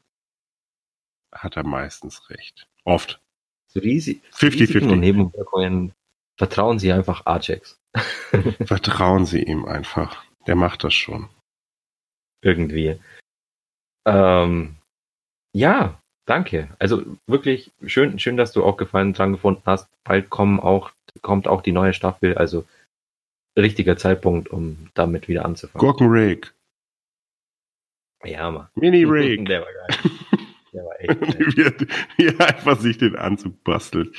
C: hat er meistens recht. Oft.
D: Zu Risi
C: 50-50.
D: Risiken und Nebenwirkungen vertrauen Sie einfach Ajax.
C: Vertrauen Sie ihm einfach. Der macht das schon.
D: Irgendwie. Ähm, ja, danke. Also wirklich schön, schön, dass du auch Gefallen dran gefunden hast. Bald kommen auch, kommt auch die neue Staffel. Also richtiger Zeitpunkt, um damit wieder anzufangen.
C: Gurkenrake.
D: Ja, Mann.
C: Mini-Rake.
D: Der war geil. Der war echt
C: wie, wie er einfach sich den Anzug bastelt.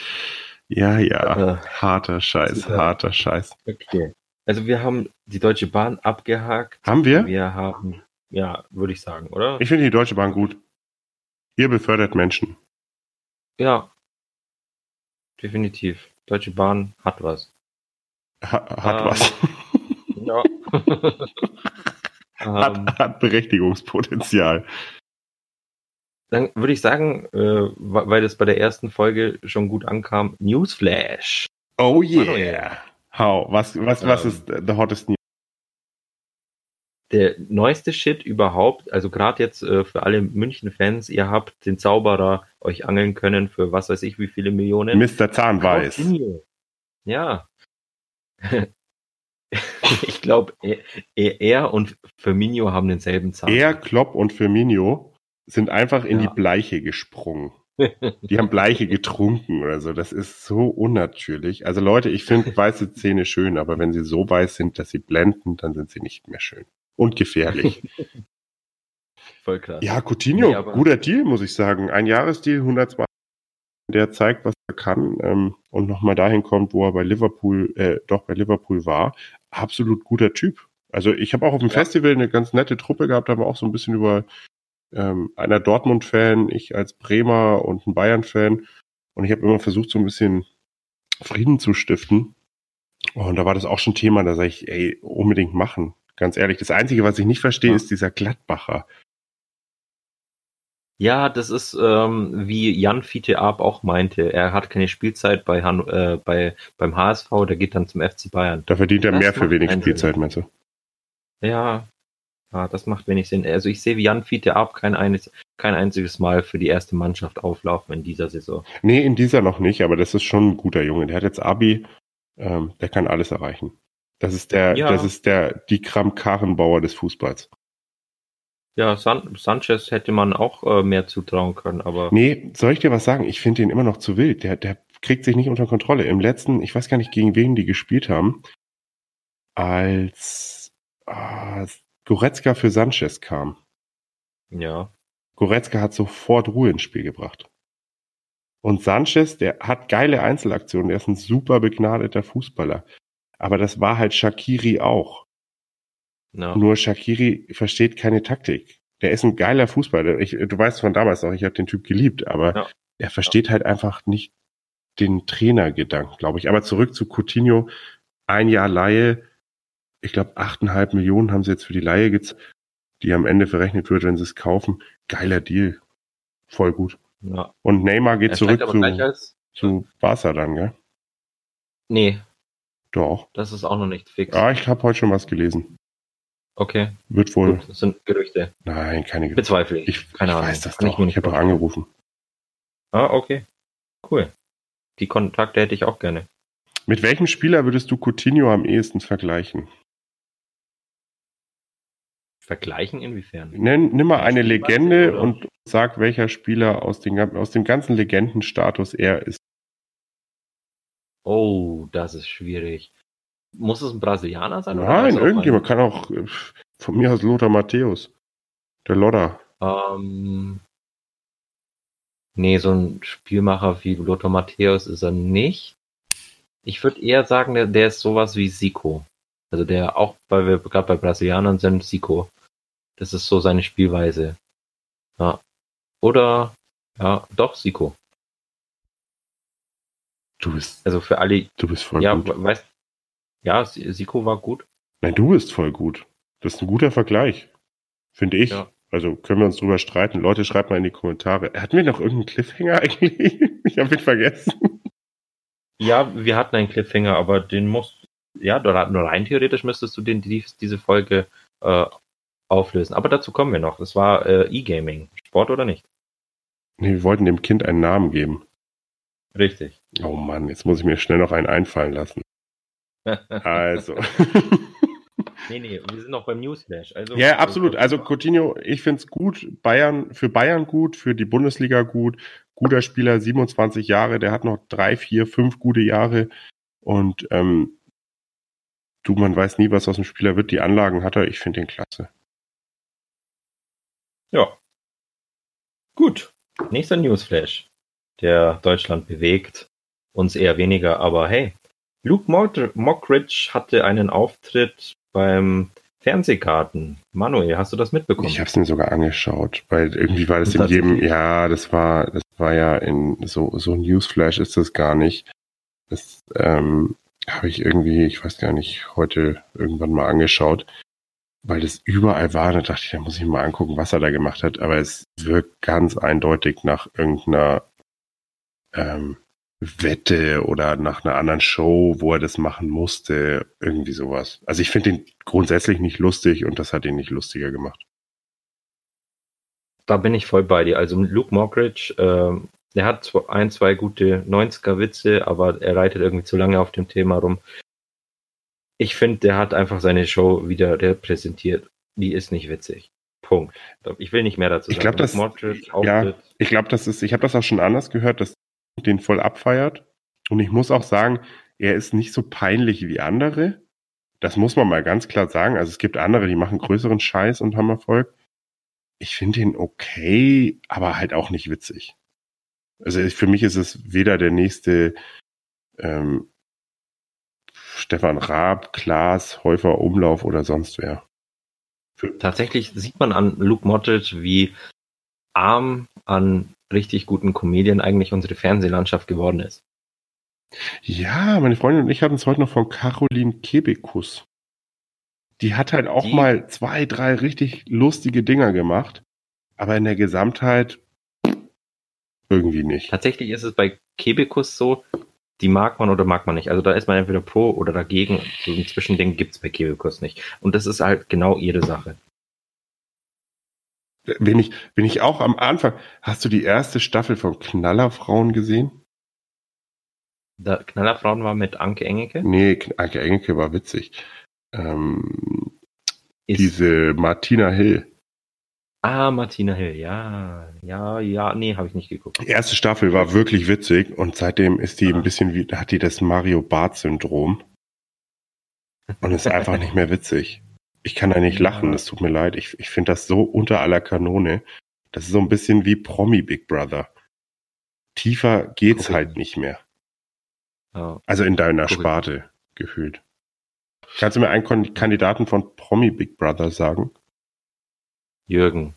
C: Ja, ja.
D: Äh,
C: Harter Scheiß, harter Scheiß.
D: Okay. Also wir haben die Deutsche Bahn abgehakt.
C: Haben wir?
D: Wir haben, ja, würde ich sagen, oder?
C: Ich finde die Deutsche Bahn gut. Ihr befördert Menschen.
D: ja. Definitiv. Deutsche Bahn hat was.
C: Ha, hat
D: Ähm,
C: was.
D: Ja. ähm,
C: hat, hat Berechtigungspotenzial.
D: Dann würde ich sagen, äh, weil das bei der ersten Folge schon gut ankam, Newsflash.
C: Oh yeah. How? Was, was, was
D: Ähm.
C: ist the hottest news?
D: Der neueste Shit überhaupt, also gerade jetzt äh, für alle München-Fans, ihr habt den Zauberer euch angeln können für was weiß ich wie viele Millionen.
C: Mr. Zahnweiß.
D: Ja. ich glaube, er, er, er und Firmino haben denselben Zahn.
C: Er, Klopp und Firmino sind einfach in
D: Ja.
C: die Bleiche gesprungen. Die haben Bleiche getrunken oder so. Das ist so unnatürlich. Also Leute, ich finde weiße Zähne schön, aber wenn sie so weiß sind, dass sie blenden, dann sind sie nicht mehr schön. Und gefährlich.
D: Voll krass.
C: ja, Coutinho,
D: Nee,
C: guter Deal, muss ich sagen. Ein Jahresdeal, 120. Der zeigt, was er kann ähm, und nochmal dahin kommt, wo er bei Liverpool, äh, doch bei Liverpool war. Absolut guter Typ. Also ich habe auch auf dem
D: Ja.
C: Festival eine ganz nette Truppe gehabt, haben wir auch so ein bisschen über ähm, einer Dortmund-Fan, ich als Bremer und ein Bayern-Fan. Und ich habe immer versucht, so ein bisschen Frieden zu stiften. Und da war das auch schon Thema, da sage ich, ey, unbedingt machen. Ganz ehrlich, das Einzige, was ich nicht verstehe,
D: Ja.
C: ist dieser Gladbacher.
D: Ja, das ist ähm, wie Jan Fiete Arp auch meinte. Er hat keine Spielzeit bei, Han äh, bei beim HSV, der geht dann zum FC Bayern.
C: Da verdient er
D: Das
C: mehr für wenig Spielzeit, meinst du?
D: Ja, ja, das macht wenig Sinn. Also ich sehe wie Jan Fiete Arp kein, eines, kein einziges Mal für die erste Mannschaft auflaufen in dieser Saison.
C: Nee, in dieser noch nicht, aber das ist schon ein guter Junge. Der hat jetzt Abi, ähm, der kann alles erreichen. Das ist der,
D: Ja.
C: das ist der, die Kram Karrenbauer des Fußballs.
D: Ja, San Sanchez hätte man auch äh, mehr zutrauen können, aber
C: Nee, soll ich dir was sagen? Ich finde ihn immer noch zu wild. Der, der kriegt sich nicht unter Kontrolle. Im letzten, ich weiß gar nicht, gegen wen die gespielt haben, als ah, Goretzka für Sanchez kam.
D: ja.
C: Goretzka hat sofort Ruhe ins Spiel gebracht. Und Sanchez, der hat geile Einzelaktionen, der ist ein super begnadeter Fußballer. Aber das war halt Shakiri auch.
D: ja.
C: Nur Shakiri versteht keine Taktik. Der ist ein geiler Fußballer. Ich, du weißt von damals noch, ich habe den Typ geliebt, aber
D: Ja.
C: er versteht halt einfach nicht den Trainergedanken, glaube ich. Aber zurück zu Coutinho. Ein Jahr Laie. Ich glaube, achteinhalb Millionen haben sie jetzt für die Laie gezahlt, die am Ende verrechnet wird, wenn sie es kaufen. Geiler Deal. Voll gut.
D: ja.
C: Und Neymar geht
D: Er
C: zurück zu,
D: als.
C: zu Barca dann, gell?
D: Nee,
C: Doch.
D: das ist auch noch nicht fix.
C: Ah, ich habe heute schon was gelesen.
D: Okay,
C: Wird wohl.
D: gut, das sind Gerüchte.
C: Nein, keine Gerüchte.
D: Bezweifle ich.
C: Ich,
D: Keine
C: ich
D: Ahnung.
C: weiß das
D: Kann
C: doch. Ich,
D: nicht
C: habe angerufen.
D: Ah, okay. Cool. Die Kontakte hätte ich auch gerne.
C: Mit welchem Spieler würdest du Coutinho am ehesten vergleichen?
D: Vergleichen inwiefern?
C: Nenn, nimm mal eine Legende
D: oder?
C: und sag, welcher Spieler aus, den, aus dem ganzen Legendenstatus er ist.
D: Oh, das ist schwierig. Muss es ein Brasilianer sein?
C: Nein, irgendjemand kann auch von mir aus Lothar Matthäus. Der Lodder.
D: Ähm, nee, so ein Spielmacher wie Lothar Matthäus ist er nicht. Ich würde eher sagen, der, der ist sowas wie Siko. Also der auch, weil wir gerade bei Brasilianern sind, Siko. Das ist so seine Spielweise. Ja. Oder, ja, doch, Siko.
C: Du bist,
D: Also für alle,
C: du bist voll
D: ja,
C: gut.
D: we- weißt, ja, Siko war gut.
C: Nein, du bist voll gut. Das ist ein guter Vergleich. Finde ich.
D: Ja.
C: Also können wir uns drüber streiten. Leute, schreibt mal in die Kommentare. Hatten wir noch irgendeinen Cliffhanger eigentlich? Ich habe ihn vergessen.
D: Ja, wir hatten einen Cliffhanger, aber den musst, ja, nur nur rein theoretisch müsstest du den, die, diese Folge äh, auflösen. Aber dazu kommen wir noch. Das war äh, E-Gaming. Sport oder nicht?
C: Nee, wir wollten dem Kind einen Namen geben.
D: Richtig.
C: Oh Mann, jetzt muss ich mir schnell noch einen einfallen lassen. Also.
D: nee, nee, wir sind noch beim Newsflash. Also,
C: ja, absolut. Also Coutinho, ich find's gut. Bayern, für Bayern gut, für die Bundesliga gut. Guter Spieler, 27 Jahre, der hat noch drei, vier, fünf gute Jahre. Und ähm, du, man weiß nie, was aus dem Spieler wird. Die Anlagen hat er, ich finde den klasse.
D: Ja. Gut. Nächster Newsflash, der Deutschland bewegt. Uns eher weniger, aber hey. Luke Mock- Mockridge hatte einen Auftritt beim Fernsehgarten. Manuel, hast du das mitbekommen?
C: Ich habe es mir sogar angeschaut, weil irgendwie war das in jedem, ja, das war, das war ja in so so Newsflash ist das gar nicht. Das ähm, habe ich irgendwie, ich weiß gar nicht, heute irgendwann mal angeschaut, weil das überall war. Da dachte ich, da muss ich mal angucken, was er da gemacht hat. Aber es wirkt ganz eindeutig nach irgendeiner ähm, Wette oder nach einer anderen Show, wo er das machen musste, irgendwie sowas. Also ich finde ihn grundsätzlich nicht lustig und das hat ihn nicht lustiger gemacht.
D: Da bin ich voll bei dir. Also Luke Mockridge, ähm, der hat ein, zwei gute 90er-Witze, aber er reitet irgendwie zu lange auf dem Thema rum. Ich finde, der hat einfach seine Show wieder repräsentiert. Die ist nicht witzig. Punkt. Ich will nicht mehr dazu
C: Ich glaub, das-
D: Mockridge,
C: ja. Ich glaube, das ist, ich habe das auch schon anders gehört, dass den voll abfeiert. Und ich muss auch sagen, er ist nicht so peinlich wie andere. Das muss man mal ganz klar sagen. Also es gibt andere, die machen größeren Scheiß und haben Erfolg. Ich finde ihn okay, aber halt auch nicht witzig. Also für mich ist es weder der nächste ähm, Stefan Raab, Klaas, Häufer, Umlauf oder sonst wer.
D: Tatsächlich sieht man an Luke Mockridge, wie arm an richtig guten Comedian eigentlich unsere Fernsehlandschaft geworden ist.
C: Ja, meine Freundin und ich hatten es heute noch von Caroline Kebekus. Die hat halt auch
D: Die-
C: mal zwei, drei richtig lustige Dinger gemacht, aber in der Gesamtheit irgendwie nicht.
D: Tatsächlich ist es bei Kebekus so, die mag man oder mag man nicht. Also da ist man entweder pro oder dagegen. So ein Zwischending gibt's bei Kebekus nicht. Und das ist halt genau ihre Sache.
C: Bin ich, bin ich auch am Anfang. Hast du die erste Staffel von Knallerfrauen gesehen?
D: Der Knallerfrauen war mit Anke Engelke.
C: Nee, Anke Engelke war witzig. Ähm, diese Martina Hill.
D: Ah, Martina Hill, ja, ja, ja, nee, habe ich nicht geguckt.
C: Die erste Staffel war wirklich witzig und seitdem ist die
D: Ah.
C: ein bisschen wie, hat die das Mario Bart Syndrom und ist einfach nicht mehr witzig. Ich kann da nicht lachen, es tut mir leid. Ich, ich finde das so unter aller Kanone. Das ist so ein bisschen wie Promi Big Brother. Tiefer geht's
D: ich
C: halt
D: nicht.
C: mehr.
D: Ja.
C: Also in deiner
D: ich
C: Sparte gefühlt. Kannst du mir einen Kandidaten von Promi Big Brother sagen?
D: Jürgen.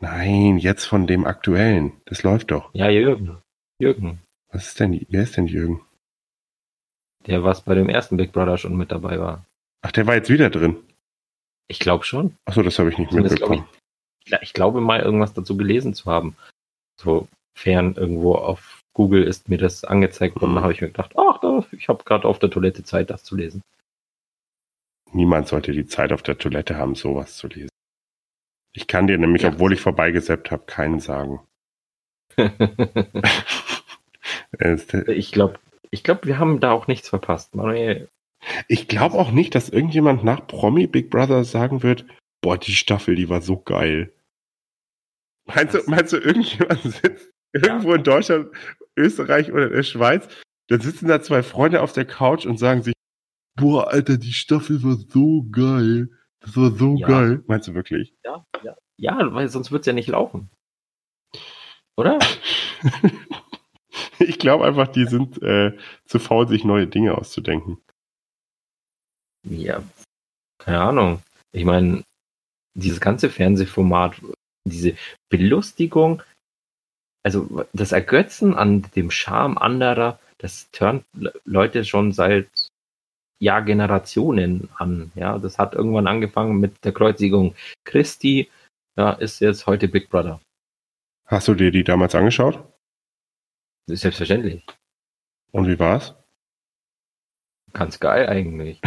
C: Nein, jetzt von dem aktuellen. Das läuft doch.
D: Ja, Jürgen. Jürgen.
C: Was ist denn, wer ist denn Jürgen?
D: Der was bei dem ersten Big Brother schon mit dabei war.
C: Ach, der war jetzt wieder drin.
D: Ich glaube schon.
C: Achso, das habe ich nicht
D: Zumindest glaub
C: mitbekommen.
D: Ja, ich glaube mal irgendwas dazu gelesen zu haben. Sofern irgendwo auf Google ist mir das angezeigt worden, da habe ich mir gedacht, ach, ich habe gerade auf der Toilette Zeit, das zu lesen.
C: Niemand sollte die Zeit auf der Toilette haben, sowas zu lesen. Ich kann dir nämlich,
D: Ja.
C: obwohl ich vorbeigesappt habe, keinen sagen.
D: Ich glaube, ich glaube, wir haben da auch nichts verpasst. Manuel,
C: Ich glaube auch nicht, dass irgendjemand nach Promi Big Brother sagen wird, boah, die Staffel, die war so geil. Meinst du, meinst du, irgendjemand sitzt irgendwo in Deutschland, Österreich oder in der Schweiz, dann sitzen da zwei Freunde auf der Couch und sagen sich, boah, Alter, die Staffel war so geil. Das war so
D: Ja.
C: geil. Meinst du wirklich?
D: ja, ja, ja, weil sonst wird's ja nicht laufen. Oder?
C: Ich glaube einfach, die sind äh, zu faul, sich neue Dinge auszudenken.
D: Ja, keine Ahnung. Ich meine, dieses ganze Fernsehformat, diese Belustigung, also das Ergötzen an dem Charme anderer, das turnt Leute schon seit Jahrgenerationen an. Ja, das hat irgendwann angefangen mit der Kreuzigung Christi, ja, ist jetzt heute Big Brother.
C: Hast du dir die damals angeschaut?
D: Selbstverständlich.
C: Und wie war's?
D: Ganz geil eigentlich.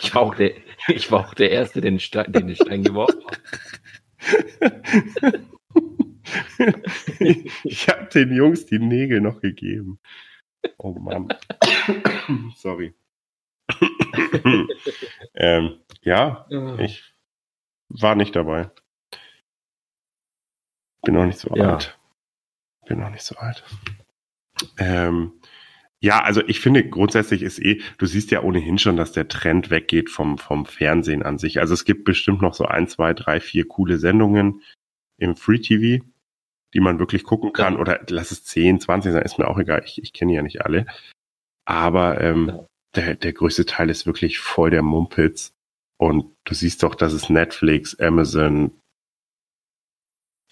D: Ich war auch der, ich war auch der Erste, den, Stein, den den Stein geworfen hat.
C: ich habe den Jungs die Nägel noch gegeben. Oh Mann. Sorry. ähm, ja, ich war nicht dabei. Bin noch nicht so
D: Ja.
C: alt. Bin noch nicht so alt. Ähm, ja, also ich finde grundsätzlich ist eh, du siehst ja ohnehin schon, dass der Trend weggeht vom, vom Fernsehen an sich. Also es gibt bestimmt noch so ein, zwei, drei, vier coole Sendungen im Free TV, die man wirklich gucken kann.
D: Ja.
C: Oder lass es 10, 20 sein, ist mir auch egal. Ich, ich kenne ja nicht alle. Aber ähm,
D: Ja.
C: Der, der größte Teil ist wirklich voll der Mumpitz. Und du siehst doch, dass es Netflix, Amazon,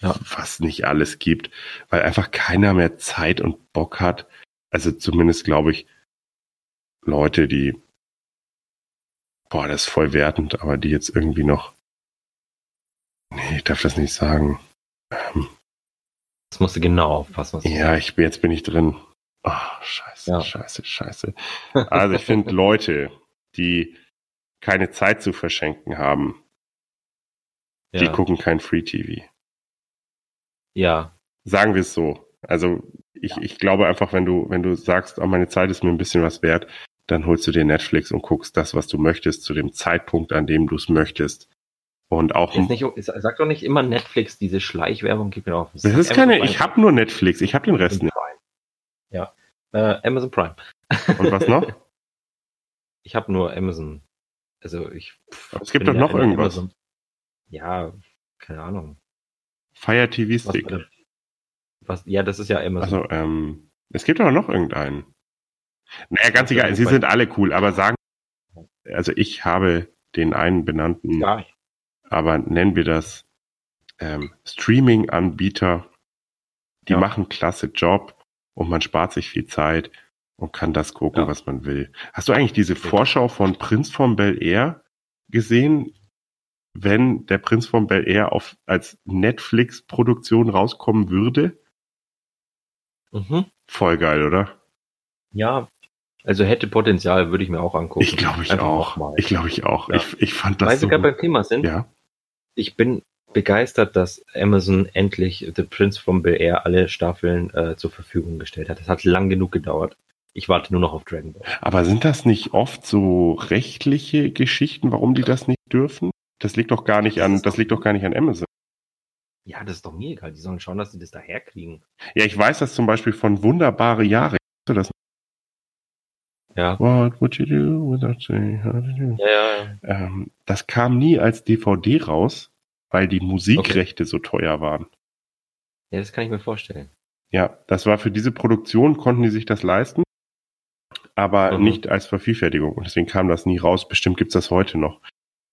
D: Ja.
C: was nicht alles gibt, weil einfach keiner mehr Zeit und Bock hat. Also zumindest glaube ich, Leute, die, boah, das ist voll wertend, aber die jetzt irgendwie noch, nee, ich darf das nicht sagen. Ähm,
D: Das musst du genau aufpassen.
C: Ja, ich bin, jetzt bin ich drin. Ah, scheiße,
D: Ja.
C: scheiße, scheiße. Also ich finde Leute, die keine Zeit zu verschenken haben, die
D: ja.
C: gucken kein Free TV.
D: ja,
C: Sagen wir es so. Also ich, ich glaube einfach, wenn du, wenn du sagst, oh, meine Zeit ist mir ein bisschen was wert, dann holst du dir Netflix und guckst das, was du möchtest, zu dem Zeitpunkt, an dem du es möchtest. Und auch
D: Jetzt nicht, sag doch nicht immer Netflix, diese Schleichwerbung gibt mir auf.
C: das ist keine, ich habe nur Netflix, ich habe den Rest nicht.
D: Ja. Äh, Amazon Prime.
C: Und was noch?
D: Ich habe nur Amazon. Also ich. pff,
C: es gibt doch noch
D: in
C: irgendwas.
D: Amazon. Ja, keine Ahnung.
C: Fire TV
D: Was,
C: Stick.
D: war das? was, ja, das ist ja Amazon.
C: Also, ähm, es gibt aber noch irgendeinen. Naja, ganz
D: Ja,
C: egal, sie sind alle cool, aber sagen, also ich habe den einen benannten,
D: ja,
C: aber nennen wir das ähm, Streaming-Anbieter, die
D: Ja.
C: machen klasse Job und man spart sich viel Zeit und kann das gucken,
D: Ja.
C: was man will. Hast du eigentlich diese Vorschau von Prinz von Bel Air gesehen? Wenn der Prinz von Bel Air auf, als Netflix-Produktion rauskommen würde?
D: mhm.
C: Voll geil, oder?
D: ja, also hätte Potenzial, würde ich mir auch angucken.
C: Ich glaube ich
D: Einfach
C: auch.
D: nochmal.
C: Ich glaube ich auch. Ich, ich fand das
D: Weil wir
C: so.
D: gerade beim Thema sind,
C: Ja.
D: ich bin begeistert, dass Amazon endlich The Prince from Bel Air alle Staffeln äh, zur Verfügung gestellt hat. Das hat lang genug gedauert. Ich warte nur noch auf Dragon Ball.
C: Aber sind das nicht oft so rechtliche Geschichten, warum die das nicht dürfen? Das liegt doch gar nicht an, das liegt doch gar nicht an Amazon.
D: Ja, das ist doch mir egal. Die sollen schauen, dass sie das daherkriegen.
C: Ja, ich weiß das zum Beispiel von wunderbare Jahre. Das?
D: Ja.
C: What would you do without?
D: Ja, ja, ja.
C: Ähm, das kam nie als DVD raus, weil die Musikrechte so teuer waren.
D: Ja, das kann ich mir vorstellen.
C: Ja, das war für diese Produktion, konnten die sich das leisten, aber
D: Mhm.
C: nicht als Vervielfältigung. Und deswegen kam das nie raus. Bestimmt gibt's das heute noch.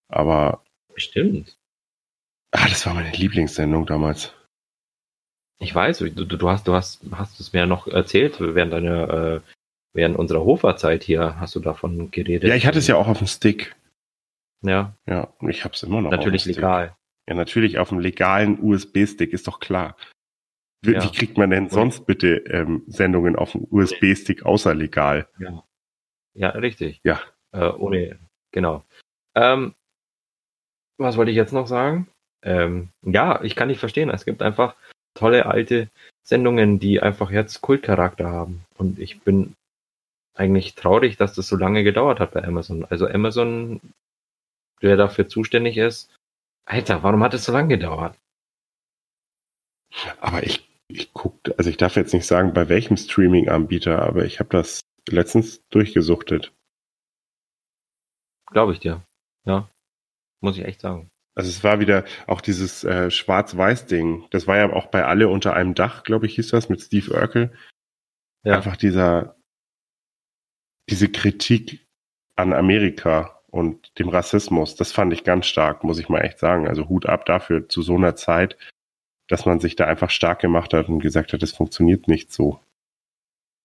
C: Aber,
D: Bestimmt.
C: ah, das war meine Lieblingssendung damals.
D: Ich weiß, du, du, du hast, du hast, hast es mir noch erzählt während deiner, äh, während unserer Hoferzeit hier hast du davon geredet.
C: Ja, ich hatte es ja auch auf dem Stick.
D: Ja,
C: Ja, ich hab's immer noch.
D: natürlich legal.
C: Ja, natürlich auf dem legalen USB-Stick, ist doch klar. Wie,
D: Ja.
C: wie kriegt man denn sonst bitte ähm, Sendungen auf dem USB-Stick außer legal?
D: Ja. Ja, richtig.
C: Ja.
D: Äh, ohne, genau. Ähm, was wollte ich jetzt noch sagen? Ähm, ja, ich kann nicht verstehen. Es gibt einfach tolle alte Sendungen, die einfach jetzt Kultcharakter haben. Und ich bin eigentlich traurig, dass das so lange gedauert hat bei Amazon. Also Amazon, der dafür zuständig ist, Alter, warum hat es so lange gedauert?
C: Aber ich, ich guck, also ich darf jetzt nicht sagen, bei welchem Streaming-Anbieter, aber ich habe das letztens durchgesuchtet.
D: Glaube ich dir. Ja. Muss ich echt sagen.
C: Also es war wieder auch dieses äh, Schwarz-Weiß-Ding. Das war ja auch bei alle unter einem Dach, glaube ich, hieß das, mit Steve Urkel.
D: Ja.
C: Einfach dieser, diese Kritik an Amerika und dem Rassismus, das fand ich ganz stark, muss ich mal echt sagen. Also Hut ab dafür zu so einer Zeit, dass man sich da einfach stark gemacht hat und gesagt hat, es funktioniert nicht so.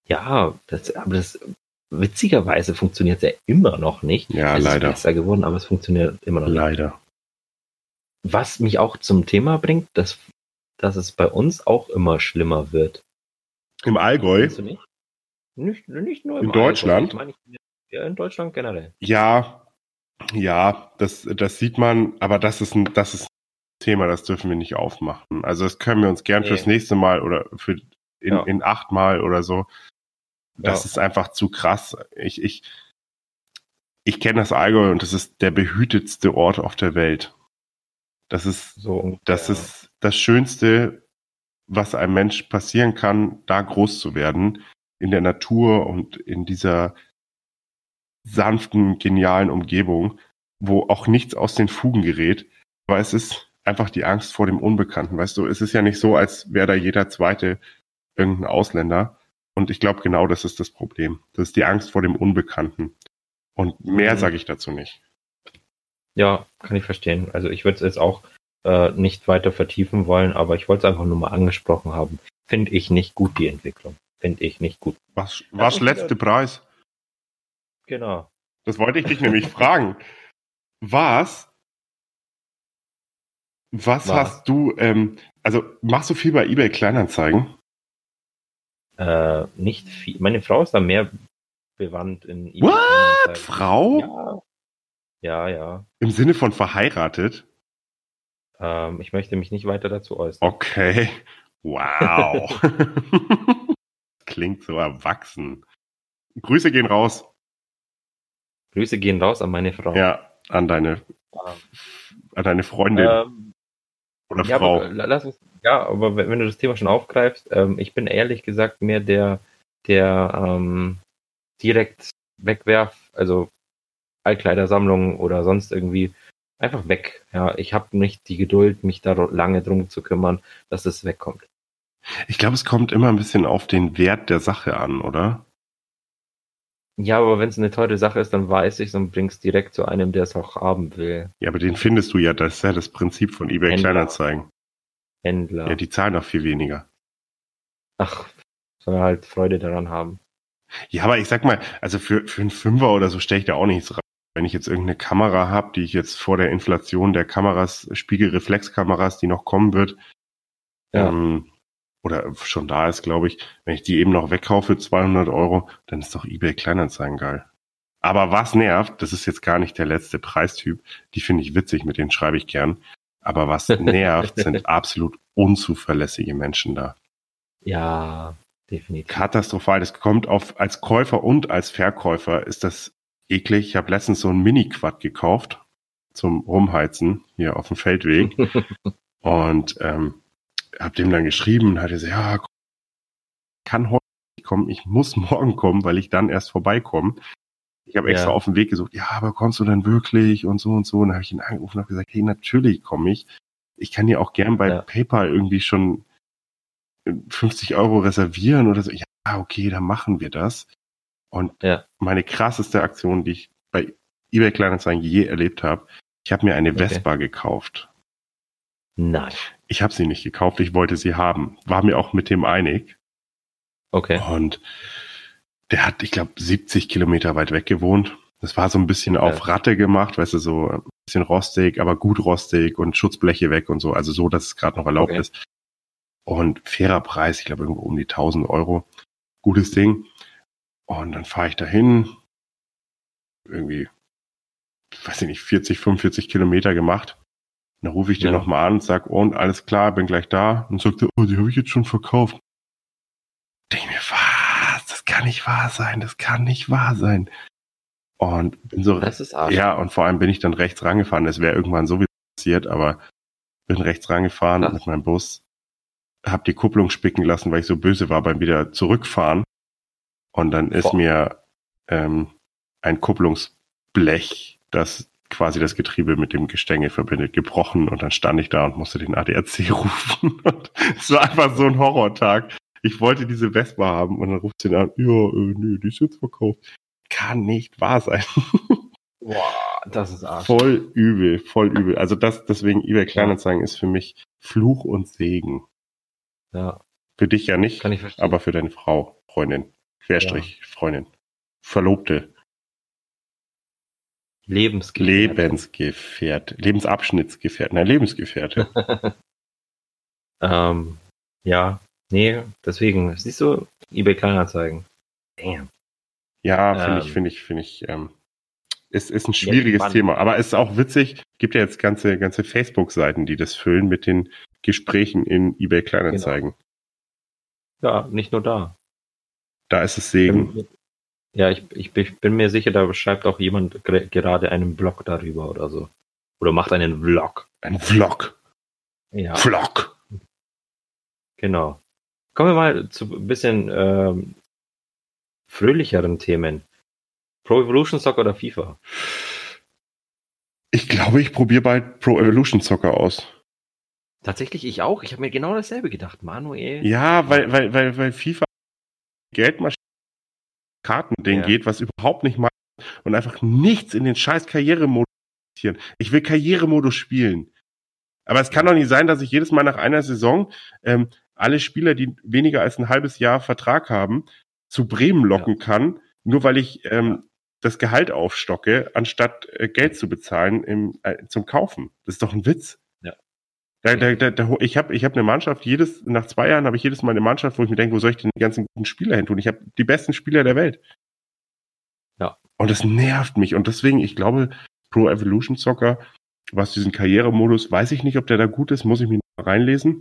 D: Ja, das, aber das witzigerweise funktioniert ja immer noch nicht.
C: Ja,
D: es
C: leider.
D: ist besser geworden, aber es funktioniert immer noch nicht.
C: Leider.
D: Was mich auch zum Thema bringt, dass, dass es bei uns auch immer schlimmer wird.
C: Im Allgäu,
D: du nicht? Nicht, nicht nur im
C: In Deutschland?
D: Allgäu, ja, in Deutschland generell.
C: ja, ja, das, das sieht man, aber das ist ein, das ist ein Thema, das dürfen wir nicht aufmachen. Also das können wir uns gern
D: Nee.
C: fürs nächste Mal oder für in,
D: Ja.
C: in acht Mal oder so. Das
D: Ja.
C: ist einfach zu krass. Ich, ich, ich kenne das Allgäu und das ist der behütetste Ort auf der Welt. Das ist,
D: So
C: das ist das Schönste, was einem Mensch passieren kann, da groß zu werden, in der Natur und in dieser sanften, genialen Umgebung, wo auch nichts aus den Fugen gerät. Aber es ist einfach die Angst vor dem Unbekannten. Weißt du, es ist ja nicht so, als wäre da jeder zweite irgendein Ausländer. Und ich glaube, genau das ist das Problem. Das ist die Angst vor dem Unbekannten. Und mehr
D: Mhm.
C: sage ich dazu nicht.
D: Ja, kann ich verstehen. Also ich würde es jetzt auch äh, nicht weiter vertiefen wollen, aber ich wollte es einfach nur mal angesprochen haben. Finde ich nicht gut, die Entwicklung. Finde ich nicht gut.
C: Was, was letzte Preis?
D: Genau.
C: Das wollte ich dich nämlich fragen. Was? Was
D: Was?
C: hast du, ähm, also machst du viel bei eBay Kleinanzeigen?
D: Äh, nicht viel. Meine Frau ist da mehr bewandt in eBay
C: What? Frau?
D: Ja, ja. ja.
C: Im Sinne von verheiratet?
D: Ähm, ich möchte mich nicht weiter dazu äußern.
C: Okay. Wow. Klingt so erwachsen. Grüße gehen raus.
D: Grüße gehen raus an meine Frau.
C: Ja, an deine, an deine Freundin
D: ähm,
C: oder
D: ja,
C: Frau.
D: aber, lass uns, ja, aber wenn, wenn du das Thema schon aufgreifst, ähm, ich bin ehrlich gesagt mehr der, der ähm, direkt wegwerf, also Altkleidersammlung oder sonst irgendwie einfach weg. Ja, ich habe nicht die Geduld, mich da lange drum zu kümmern, dass es wegkommt.
C: Ich glaube, es kommt immer ein bisschen auf den Wert der Sache an, oder?
D: Ja, aber wenn es eine teure Sache ist, dann weiß ich und bring's direkt zu einem, der es auch haben will.
C: Ja, aber den findest du ja, das ist ja das Prinzip von eBay
D: Händler.
C: Kleinanzeigen.
D: Händler.
C: Ja, die zahlen doch viel weniger.
D: Ach, soll halt Freude daran haben.
C: Ja, aber ich sag mal, also für, für einen Fünfer oder so stelle ich da auch nichts rein. Wenn ich jetzt irgendeine Kamera habe, die ich jetzt vor der Inflation der Kameras, Spiegelreflexkameras, die noch kommen wird,
D: Ja.
C: ähm, oder schon da ist, glaube ich, wenn ich die eben noch wegkaufe für 200 Euro, dann ist doch eBay Kleinanzeigen geil. Aber was nervt, das ist jetzt gar nicht der letzte Preistyp, die finde ich witzig, mit denen schreibe ich gern. Aber was nervt, sind absolut unzuverlässige Menschen da.
D: Ja, definitiv.
C: katastrophal. Das kommt auf als Käufer und als Verkäufer ist das eklig. Ich habe letztens so ein Mini-Quad gekauft zum Rumheizen hier auf dem Feldweg und ähm, habe dem dann geschrieben und hatte so, ja, kann heute nicht kommen, ich muss morgen kommen, weil ich dann erst vorbeikomme. Ich habe extra
D: Ja.
C: auf dem Weg gesucht, ja, aber kommst du dann wirklich und so und so. Und dann habe ich ihn angerufen und hab gesagt, hey, natürlich komme ich. Ich kann dir auch gern bei
D: Ja.
C: PayPal irgendwie schon 50 Euro reservieren oder so. Ja, okay, dann machen wir das. Und
D: Ja.
C: meine krasseste Aktion, die ich bei eBay Kleinanzeigen je erlebt habe, ich habe mir eine
D: Okay.
C: Vespa gekauft.
D: Nein.
C: Ich habe sie nicht gekauft, ich wollte sie haben. War mir auch mit dem einig.
D: Okay.
C: Und der hat, ich glaube, 70 Kilometer weit weg gewohnt. Das war so ein bisschen
D: Okay.
C: auf Ratte gemacht, weißt du, so ein bisschen rostig, aber gut rostig und Schutzbleche weg und so. Also so, dass es gerade noch erlaubt
D: Okay.
C: ist. Und fairer Preis, ich glaube irgendwo um die 1000 Euro. Gutes Ding. Und dann fahre ich dahin. Irgendwie, weiß ich nicht, 40, 45 Kilometer gemacht. Dann rufe ich den
D: Ja.
C: nochmal an und sag, und alles klar, bin gleich da. Und sagt er, oh, die habe ich jetzt schon verkauft. Denke mir, was? Das kann nicht wahr sein, das kann nicht wahr sein. Und bin so,
D: Das ist Arsch.
C: ja, und vor allem bin ich dann rechts rangefahren. Das wäre irgendwann sowieso passiert, aber bin rechts rangefahren
D: Krass.
C: mit meinem Bus, hab die Kupplung spicken lassen, weil ich so böse war beim wieder zurückfahren. Und dann ist
D: Boah.
C: mir ähm, ein Kupplungsblech, das quasi das Getriebe mit dem Gestänge verbindet, gebrochen und dann stand ich da und musste den ADAC rufen. Und es war einfach so ein Horrortag. ich wollte diese Vespa haben und dann ruft sie an, ja, äh, nee, die ist jetzt verkauft. Kann nicht wahr sein.
D: Boah, das ist arsch.
C: voll übel, voll übel. Also das, deswegen eBay Kleinanzeigen ist für mich Fluch und Segen.
D: Ja,
C: Für dich ja nicht, aber für deine Frau, Freundin, Querstrich, Freundin, Verlobte,
D: Lebensgefährte.
C: Lebensgefährt, Lebensabschnittsgefährt, nein, Lebensgefährte.
D: Ähm, ja, nee, deswegen, siehst du, eBay Kleinanzeigen. Damn.
C: Ja, finde
D: Ähm.
C: ich, finde ich, finde ich, ähm, ist, ist ein schwieriges
D: Mann.
C: Thema, aber es ist auch witzig, gibt ja jetzt ganze, ganze Facebook-Seiten, die das füllen mit den Gesprächen in eBay Kleinanzeigen.
D: Ja, nicht nur da.
C: Da ist es Segen.
D: Ja, ich, ich, ich bin mir sicher, da schreibt auch jemand gerade einen Blog darüber oder so. Oder macht einen Vlog.
C: Ein Vlog.
D: Ja,
C: Vlog.
D: genau. Kommen wir mal zu ein bisschen ähm, fröhlicheren Themen. Pro Evolution Soccer oder FIFA?
C: Ich glaube, ich probiere bald Pro Evolution Soccer aus.
D: Tatsächlich ich auch. Ich habe mir genau dasselbe gedacht. Manuel.
C: Ja, weil, weil, weil, weil FIFA Geldmaschinen Kartending
D: Ja.
C: geht, was überhaupt nicht mal und einfach nichts in den scheiß Karrieremodus investieren. Ich will Karrieremodus spielen. Aber es kann doch nicht sein, dass ich jedes Mal nach einer Saison ähm, alle Spieler, die weniger als ein halbes Jahr Vertrag haben, zu Bremen locken kann, nur weil ich ähm, das Gehalt aufstocke, anstatt äh, Geld zu bezahlen im, äh, zum Kaufen. Das ist doch ein Witz. Da, da, da, ich habe ich hab eine Mannschaft, jedes, nach zwei Jahren habe ich jedes Mal eine Mannschaft, wo ich mir denke, wo soll ich denn die ganzen guten Spieler hin tun? Ich habe die besten Spieler der Welt.
D: Ja.
C: Und das nervt mich. Und deswegen, ich glaube, Pro Evolution Soccer, was diesen Karrieremodus, weiß ich nicht, ob der da gut ist, muss ich noch reinlesen.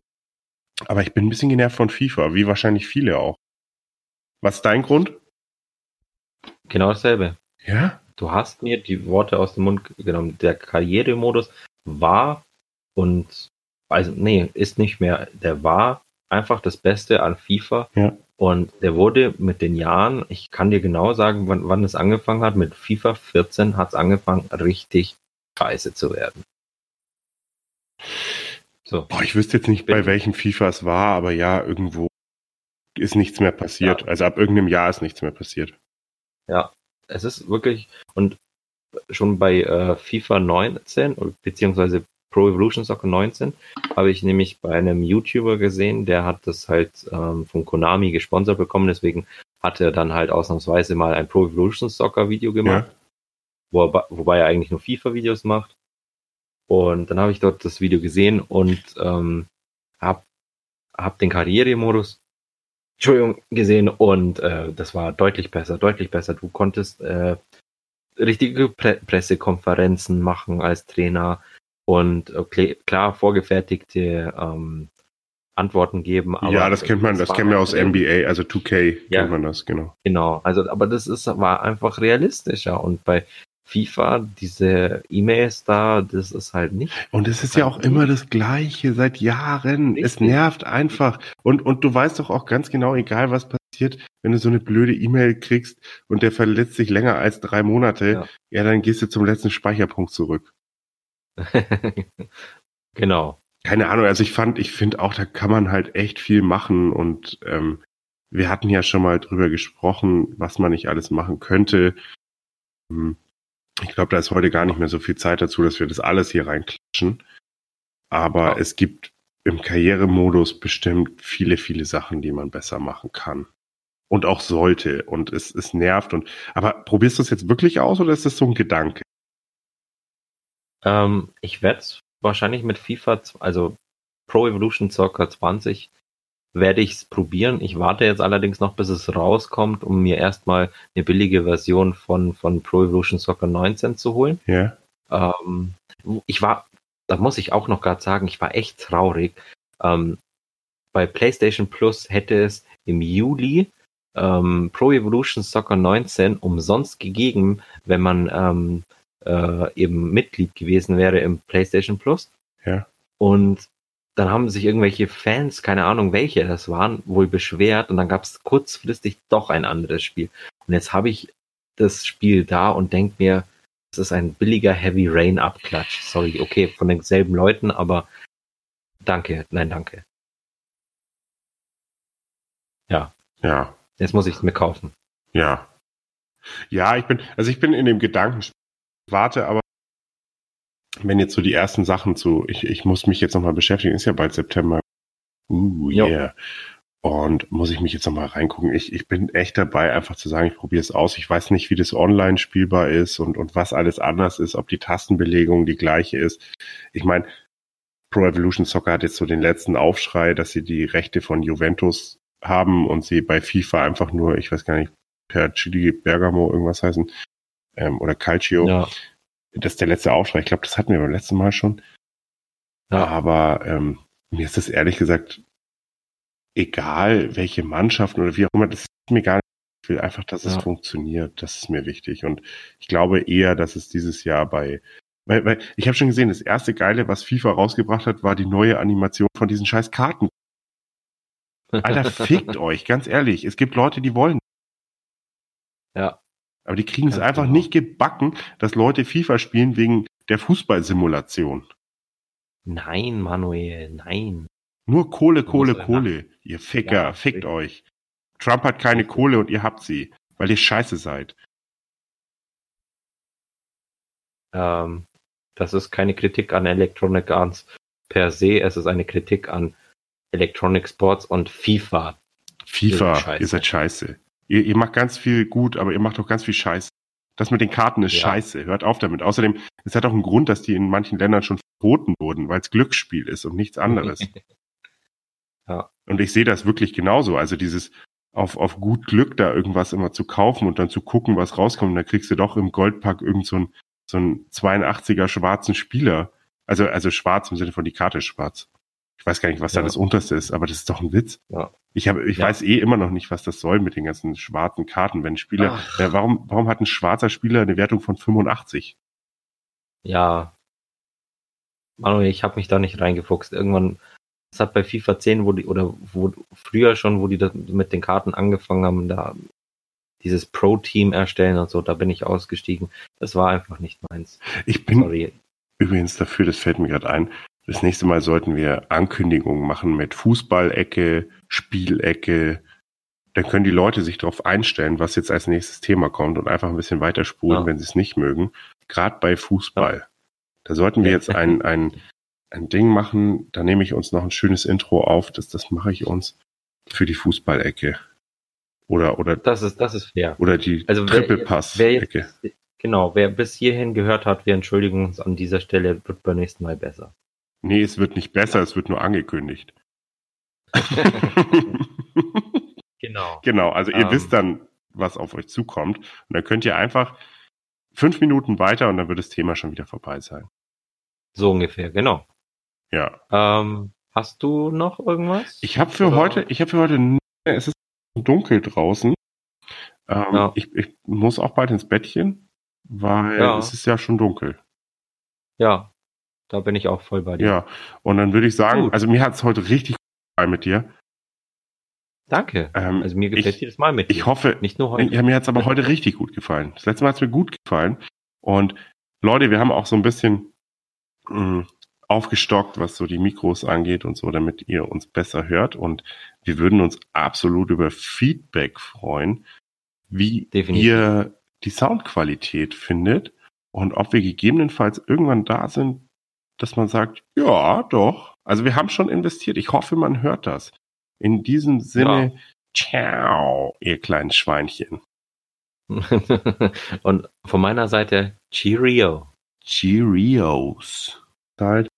C: Aber ich bin ein bisschen genervt von FIFA, wie wahrscheinlich viele auch. Was ist dein Grund?
D: Genau dasselbe.
C: Ja?
D: Du hast mir die Worte aus dem Mund genommen. Der Karrieremodus war und also nee, ist nicht mehr. Der war einfach das Beste an FIFA.
C: Ja.
D: Und der wurde mit den Jahren, ich kann dir genau sagen, wann, wann es angefangen hat. Mit FIFA 14 hat es angefangen, richtig scheiße zu werden. So.
C: Boah, ich wüsste jetzt nicht, bei welchem FIFA es war, aber ja, irgendwo ist nichts mehr passiert. Also ab irgendeinem Jahr ist nichts mehr passiert.
D: es ist wirklich, und schon bei äh, FIFA 19, oder- beziehungsweise Pro Evolution Soccer 19, habe ich nämlich bei einem YouTuber gesehen, der hat das halt ähm, von Konami gesponsert bekommen, deswegen hat er dann halt ausnahmsweise mal ein Pro Evolution Soccer Video gemacht,
C: Ja.
D: wo er, wobei er eigentlich nur FIFA-Videos macht. Und dann habe ich dort das Video gesehen und ähm, hab, hab den Karrieremodus Entschuldigung, gesehen und äh, das war deutlich besser, deutlich besser. Du konntest äh, richtige Pre Pressekonferenzen machen als Trainer und äh, kle- klar vorgefertigte ähm, Antworten geben. Aber
C: ja, das kennt man, das kennen wir aus NBA, also 2K
D: Ja.
C: kennt man das, genau.
D: Genau, also aber das ist war einfach realistischer und bei FIFA diese E-Mails da, das ist halt nicht.
C: Und es ist ja auch immer das Gleiche seit Jahren. Es
D: Richtig.
C: nervt einfach. Und, und du weißt doch auch ganz genau, egal was passiert, wenn du so eine blöde E-Mail kriegst und der verletzt sich länger als drei Monate, ja.
D: Ja.
C: dann gehst du zum letzten Speicherpunkt zurück.
D: genau.
C: Keine Ahnung, also ich fand, ich finde auch, da kann man halt echt viel machen und ähm, wir hatten ja schon mal drüber gesprochen, was man nicht alles machen könnte. Hm. Ich glaube, da ist heute gar nicht mehr so viel Zeit dazu, dass wir das alles hier reinklatschen. Aber
D: Ja.
C: es gibt im Karrieremodus bestimmt viele, viele Sachen, die man besser machen kann. Und auch sollte. Und es, es nervt. Und aber probierst du es jetzt wirklich aus oder ist das so ein Gedanke?
D: Ähm, ich werde es wahrscheinlich mit FIFA, also Pro Evolution Soccer 20, werde ich es probieren. Ich warte jetzt allerdings noch, bis es rauskommt, um mir erstmal eine billige Version von, von Pro Evolution Soccer 19 zu holen.
C: Ja.
D: Ähm, ich war, da muss ich auch noch gerade sagen, ich war echt traurig. Ähm, bei PlayStation Plus hätte es im Juli ähm, Pro Evolution Soccer 19 umsonst gegeben, wenn man ähm, äh, eben Mitglied gewesen wäre im PlayStation Plus.
C: Ja.
D: Und dann haben sich irgendwelche Fans, keine Ahnung welche das waren, wohl beschwert und dann gab es kurzfristig doch ein anderes Spiel. Und jetzt habe ich das Spiel da und denke mir, es ist ein billiger Heavy Rain Abklatsch. Sorry, okay, von denselben Leuten, aber danke, nein, danke.
C: Ja,
D: Jetzt muss ich es mir kaufen.
C: ja. Ja, ich bin, also ich bin in dem Gedanken, warte, aber wenn jetzt so die ersten Sachen zu, ich, ich muss mich jetzt nochmal beschäftigen, ist ja bald September. Uh,
D: Jo.
C: yeah. Und muss ich mich jetzt nochmal reingucken. Ich, ich bin echt dabei, einfach zu sagen, ich probiere es aus. Ich weiß nicht, wie das online spielbar ist und, und was alles anders ist, ob die Tastenbelegung die gleiche ist. Ich meine, Pro Evolution Soccer hat jetzt so den letzten Aufschrei, dass sie die Rechte von Juventus haben und sie bei FIFA einfach nur, ich weiß gar nicht, per Chili Bergamo irgendwas heißen, ähm, oder Calcio.
D: Ja,
C: Das ist der letzte Aufschrei. Ich glaube, das hatten wir beim letzten Mal schon.
D: Ja.
C: Aber ähm, mir ist das ehrlich gesagt egal, welche Mannschaften oder wie auch immer, das ist mir gar nicht. Ich will einfach, dass es
D: Ja.
C: funktioniert. Das ist mir wichtig. Und ich glaube eher, dass es dieses Jahr bei weil, weil ich habe schon gesehen, das erste Geile, was FIFA rausgebracht hat, war die neue Animation von diesen scheiß Karten. Alter, fickt euch, ganz ehrlich. Es gibt Leute, die wollen.
D: Ja.
C: Aber die kriegen es einfach
D: genau.
C: nicht gebacken, dass Leute FIFA spielen wegen der Fußballsimulation.
D: Nein, Manuel, nein.
C: Nur Kohle, Kohle, Kohle. Ihr Ficker,
D: Ja,
C: fickt
D: richtig.
C: euch. Trump hat keine Kohle und ihr habt sie, weil ihr scheiße seid.
D: Ähm, das ist keine Kritik an Electronic Arts per se, es ist eine Kritik an Electronic Sports und FIFA.
C: FIFA,
D: Ihr seid scheiße.
C: Ihr. Ihr, macht ganz viel gut, aber ihr macht auch ganz viel Scheiße. Das mit den Karten ist
D: Ja.
C: scheiße. Hört auf damit. Außerdem, es hat auch einen Grund, dass die in manchen Ländern schon verboten wurden, weil es Glücksspiel ist und nichts anderes.
D: Ja.
C: Und ich sehe das wirklich genauso. Also dieses auf, auf gut Glück da irgendwas immer zu kaufen und dann zu gucken, was rauskommt. Und dann kriegst du doch im Goldpack irgend so ein, so ein 82er schwarzen Spieler. Also, also schwarz im Sinne von die Karte ist schwarz. Ich weiß gar nicht, was da
D: Ja.
C: das unterste ist, aber das ist doch ein Witz.
D: Ja.
C: Ich, habe, ich
D: Ja.
C: weiß eh immer noch nicht, was das soll mit den ganzen schwarzen Karten. Wenn Spieler, ja, warum, warum hat ein schwarzer Spieler eine Wertung von 85?
D: Ja. Manuel, ich habe mich da nicht reingefuchst. Irgendwann, es hat bei FIFA 10, wo die, oder wo früher schon, wo die das mit den Karten angefangen haben, da dieses Pro-Team erstellen und so, da bin ich ausgestiegen. Das war einfach nicht meins.
C: Ich bin
D: Sorry.
C: übrigens dafür, das fällt mir gerade ein. Das nächste Mal sollten wir Ankündigungen machen mit Fußballecke, Spielecke. Dann können die Leute sich darauf einstellen, was jetzt als nächstes Thema kommt und einfach ein bisschen weiterspulen,
D: Ja.
C: wenn sie es nicht mögen. Gerade bei Fußball. Da sollten wir jetzt ein, ein, ein Ding machen. Da nehme ich uns noch ein schönes Intro auf. Das, das mache ich uns für die Fußballecke. Oder, oder,
D: Das ist, das ist fair.
C: oder die
D: Also wer-
C: Triple
D: wer
C: Pass-Ecke.
D: jetzt, genau, wer bis hierhin gehört hat, wir entschuldigen uns an dieser Stelle, wird beim nächsten Mal besser.
C: Nee, es wird nicht besser, es wird nur angekündigt.
D: Genau.
C: Genau, also ihr
D: Ähm.
C: wisst dann, was auf euch zukommt. Und dann könnt ihr einfach fünf Minuten weiter und dann wird das Thema schon wieder vorbei sein.
D: So ungefähr, genau.
C: Ja.
D: Ähm, hast du noch irgendwas?
C: Ich habe für
D: Oder-
C: heute, ich habe für heute, es ist dunkel draußen. Ähm,
D: Ja.
C: ich, ich muss auch bald ins Bettchen, weil
D: Ja.
C: es ist ja schon dunkel.
D: Ja, da bin ich auch voll bei dir.
C: Ja. Und dann würde ich sagen,
D: Gut.
C: also mir hat es heute richtig gut gefallen mit dir.
D: Danke.
C: Ähm,
D: Also mir gefällt
C: ich-
D: jedes Mal mit dir.
C: ich hoffe,
D: Nicht nur heute.
C: Ja, mir hat's aber heute richtig gut gefallen. Das letzte Mal hat's mir gut gefallen. Und Leute, wir haben auch so ein bisschen mh, aufgestockt, was so die Mikros angeht und so, damit ihr uns besser hört. Und wir würden uns absolut über Feedback freuen, wie
D: Definitiv.
C: ihr die Soundqualität findet und ob wir gegebenenfalls irgendwann da sind, dass man sagt, ja, doch. Also wir haben schon investiert. Ich hoffe, man hört das. In diesem Sinne, ciao, ihr kleinen Schweinchen.
D: Und von meiner Seite Cheerio.
C: Cheerios. Halt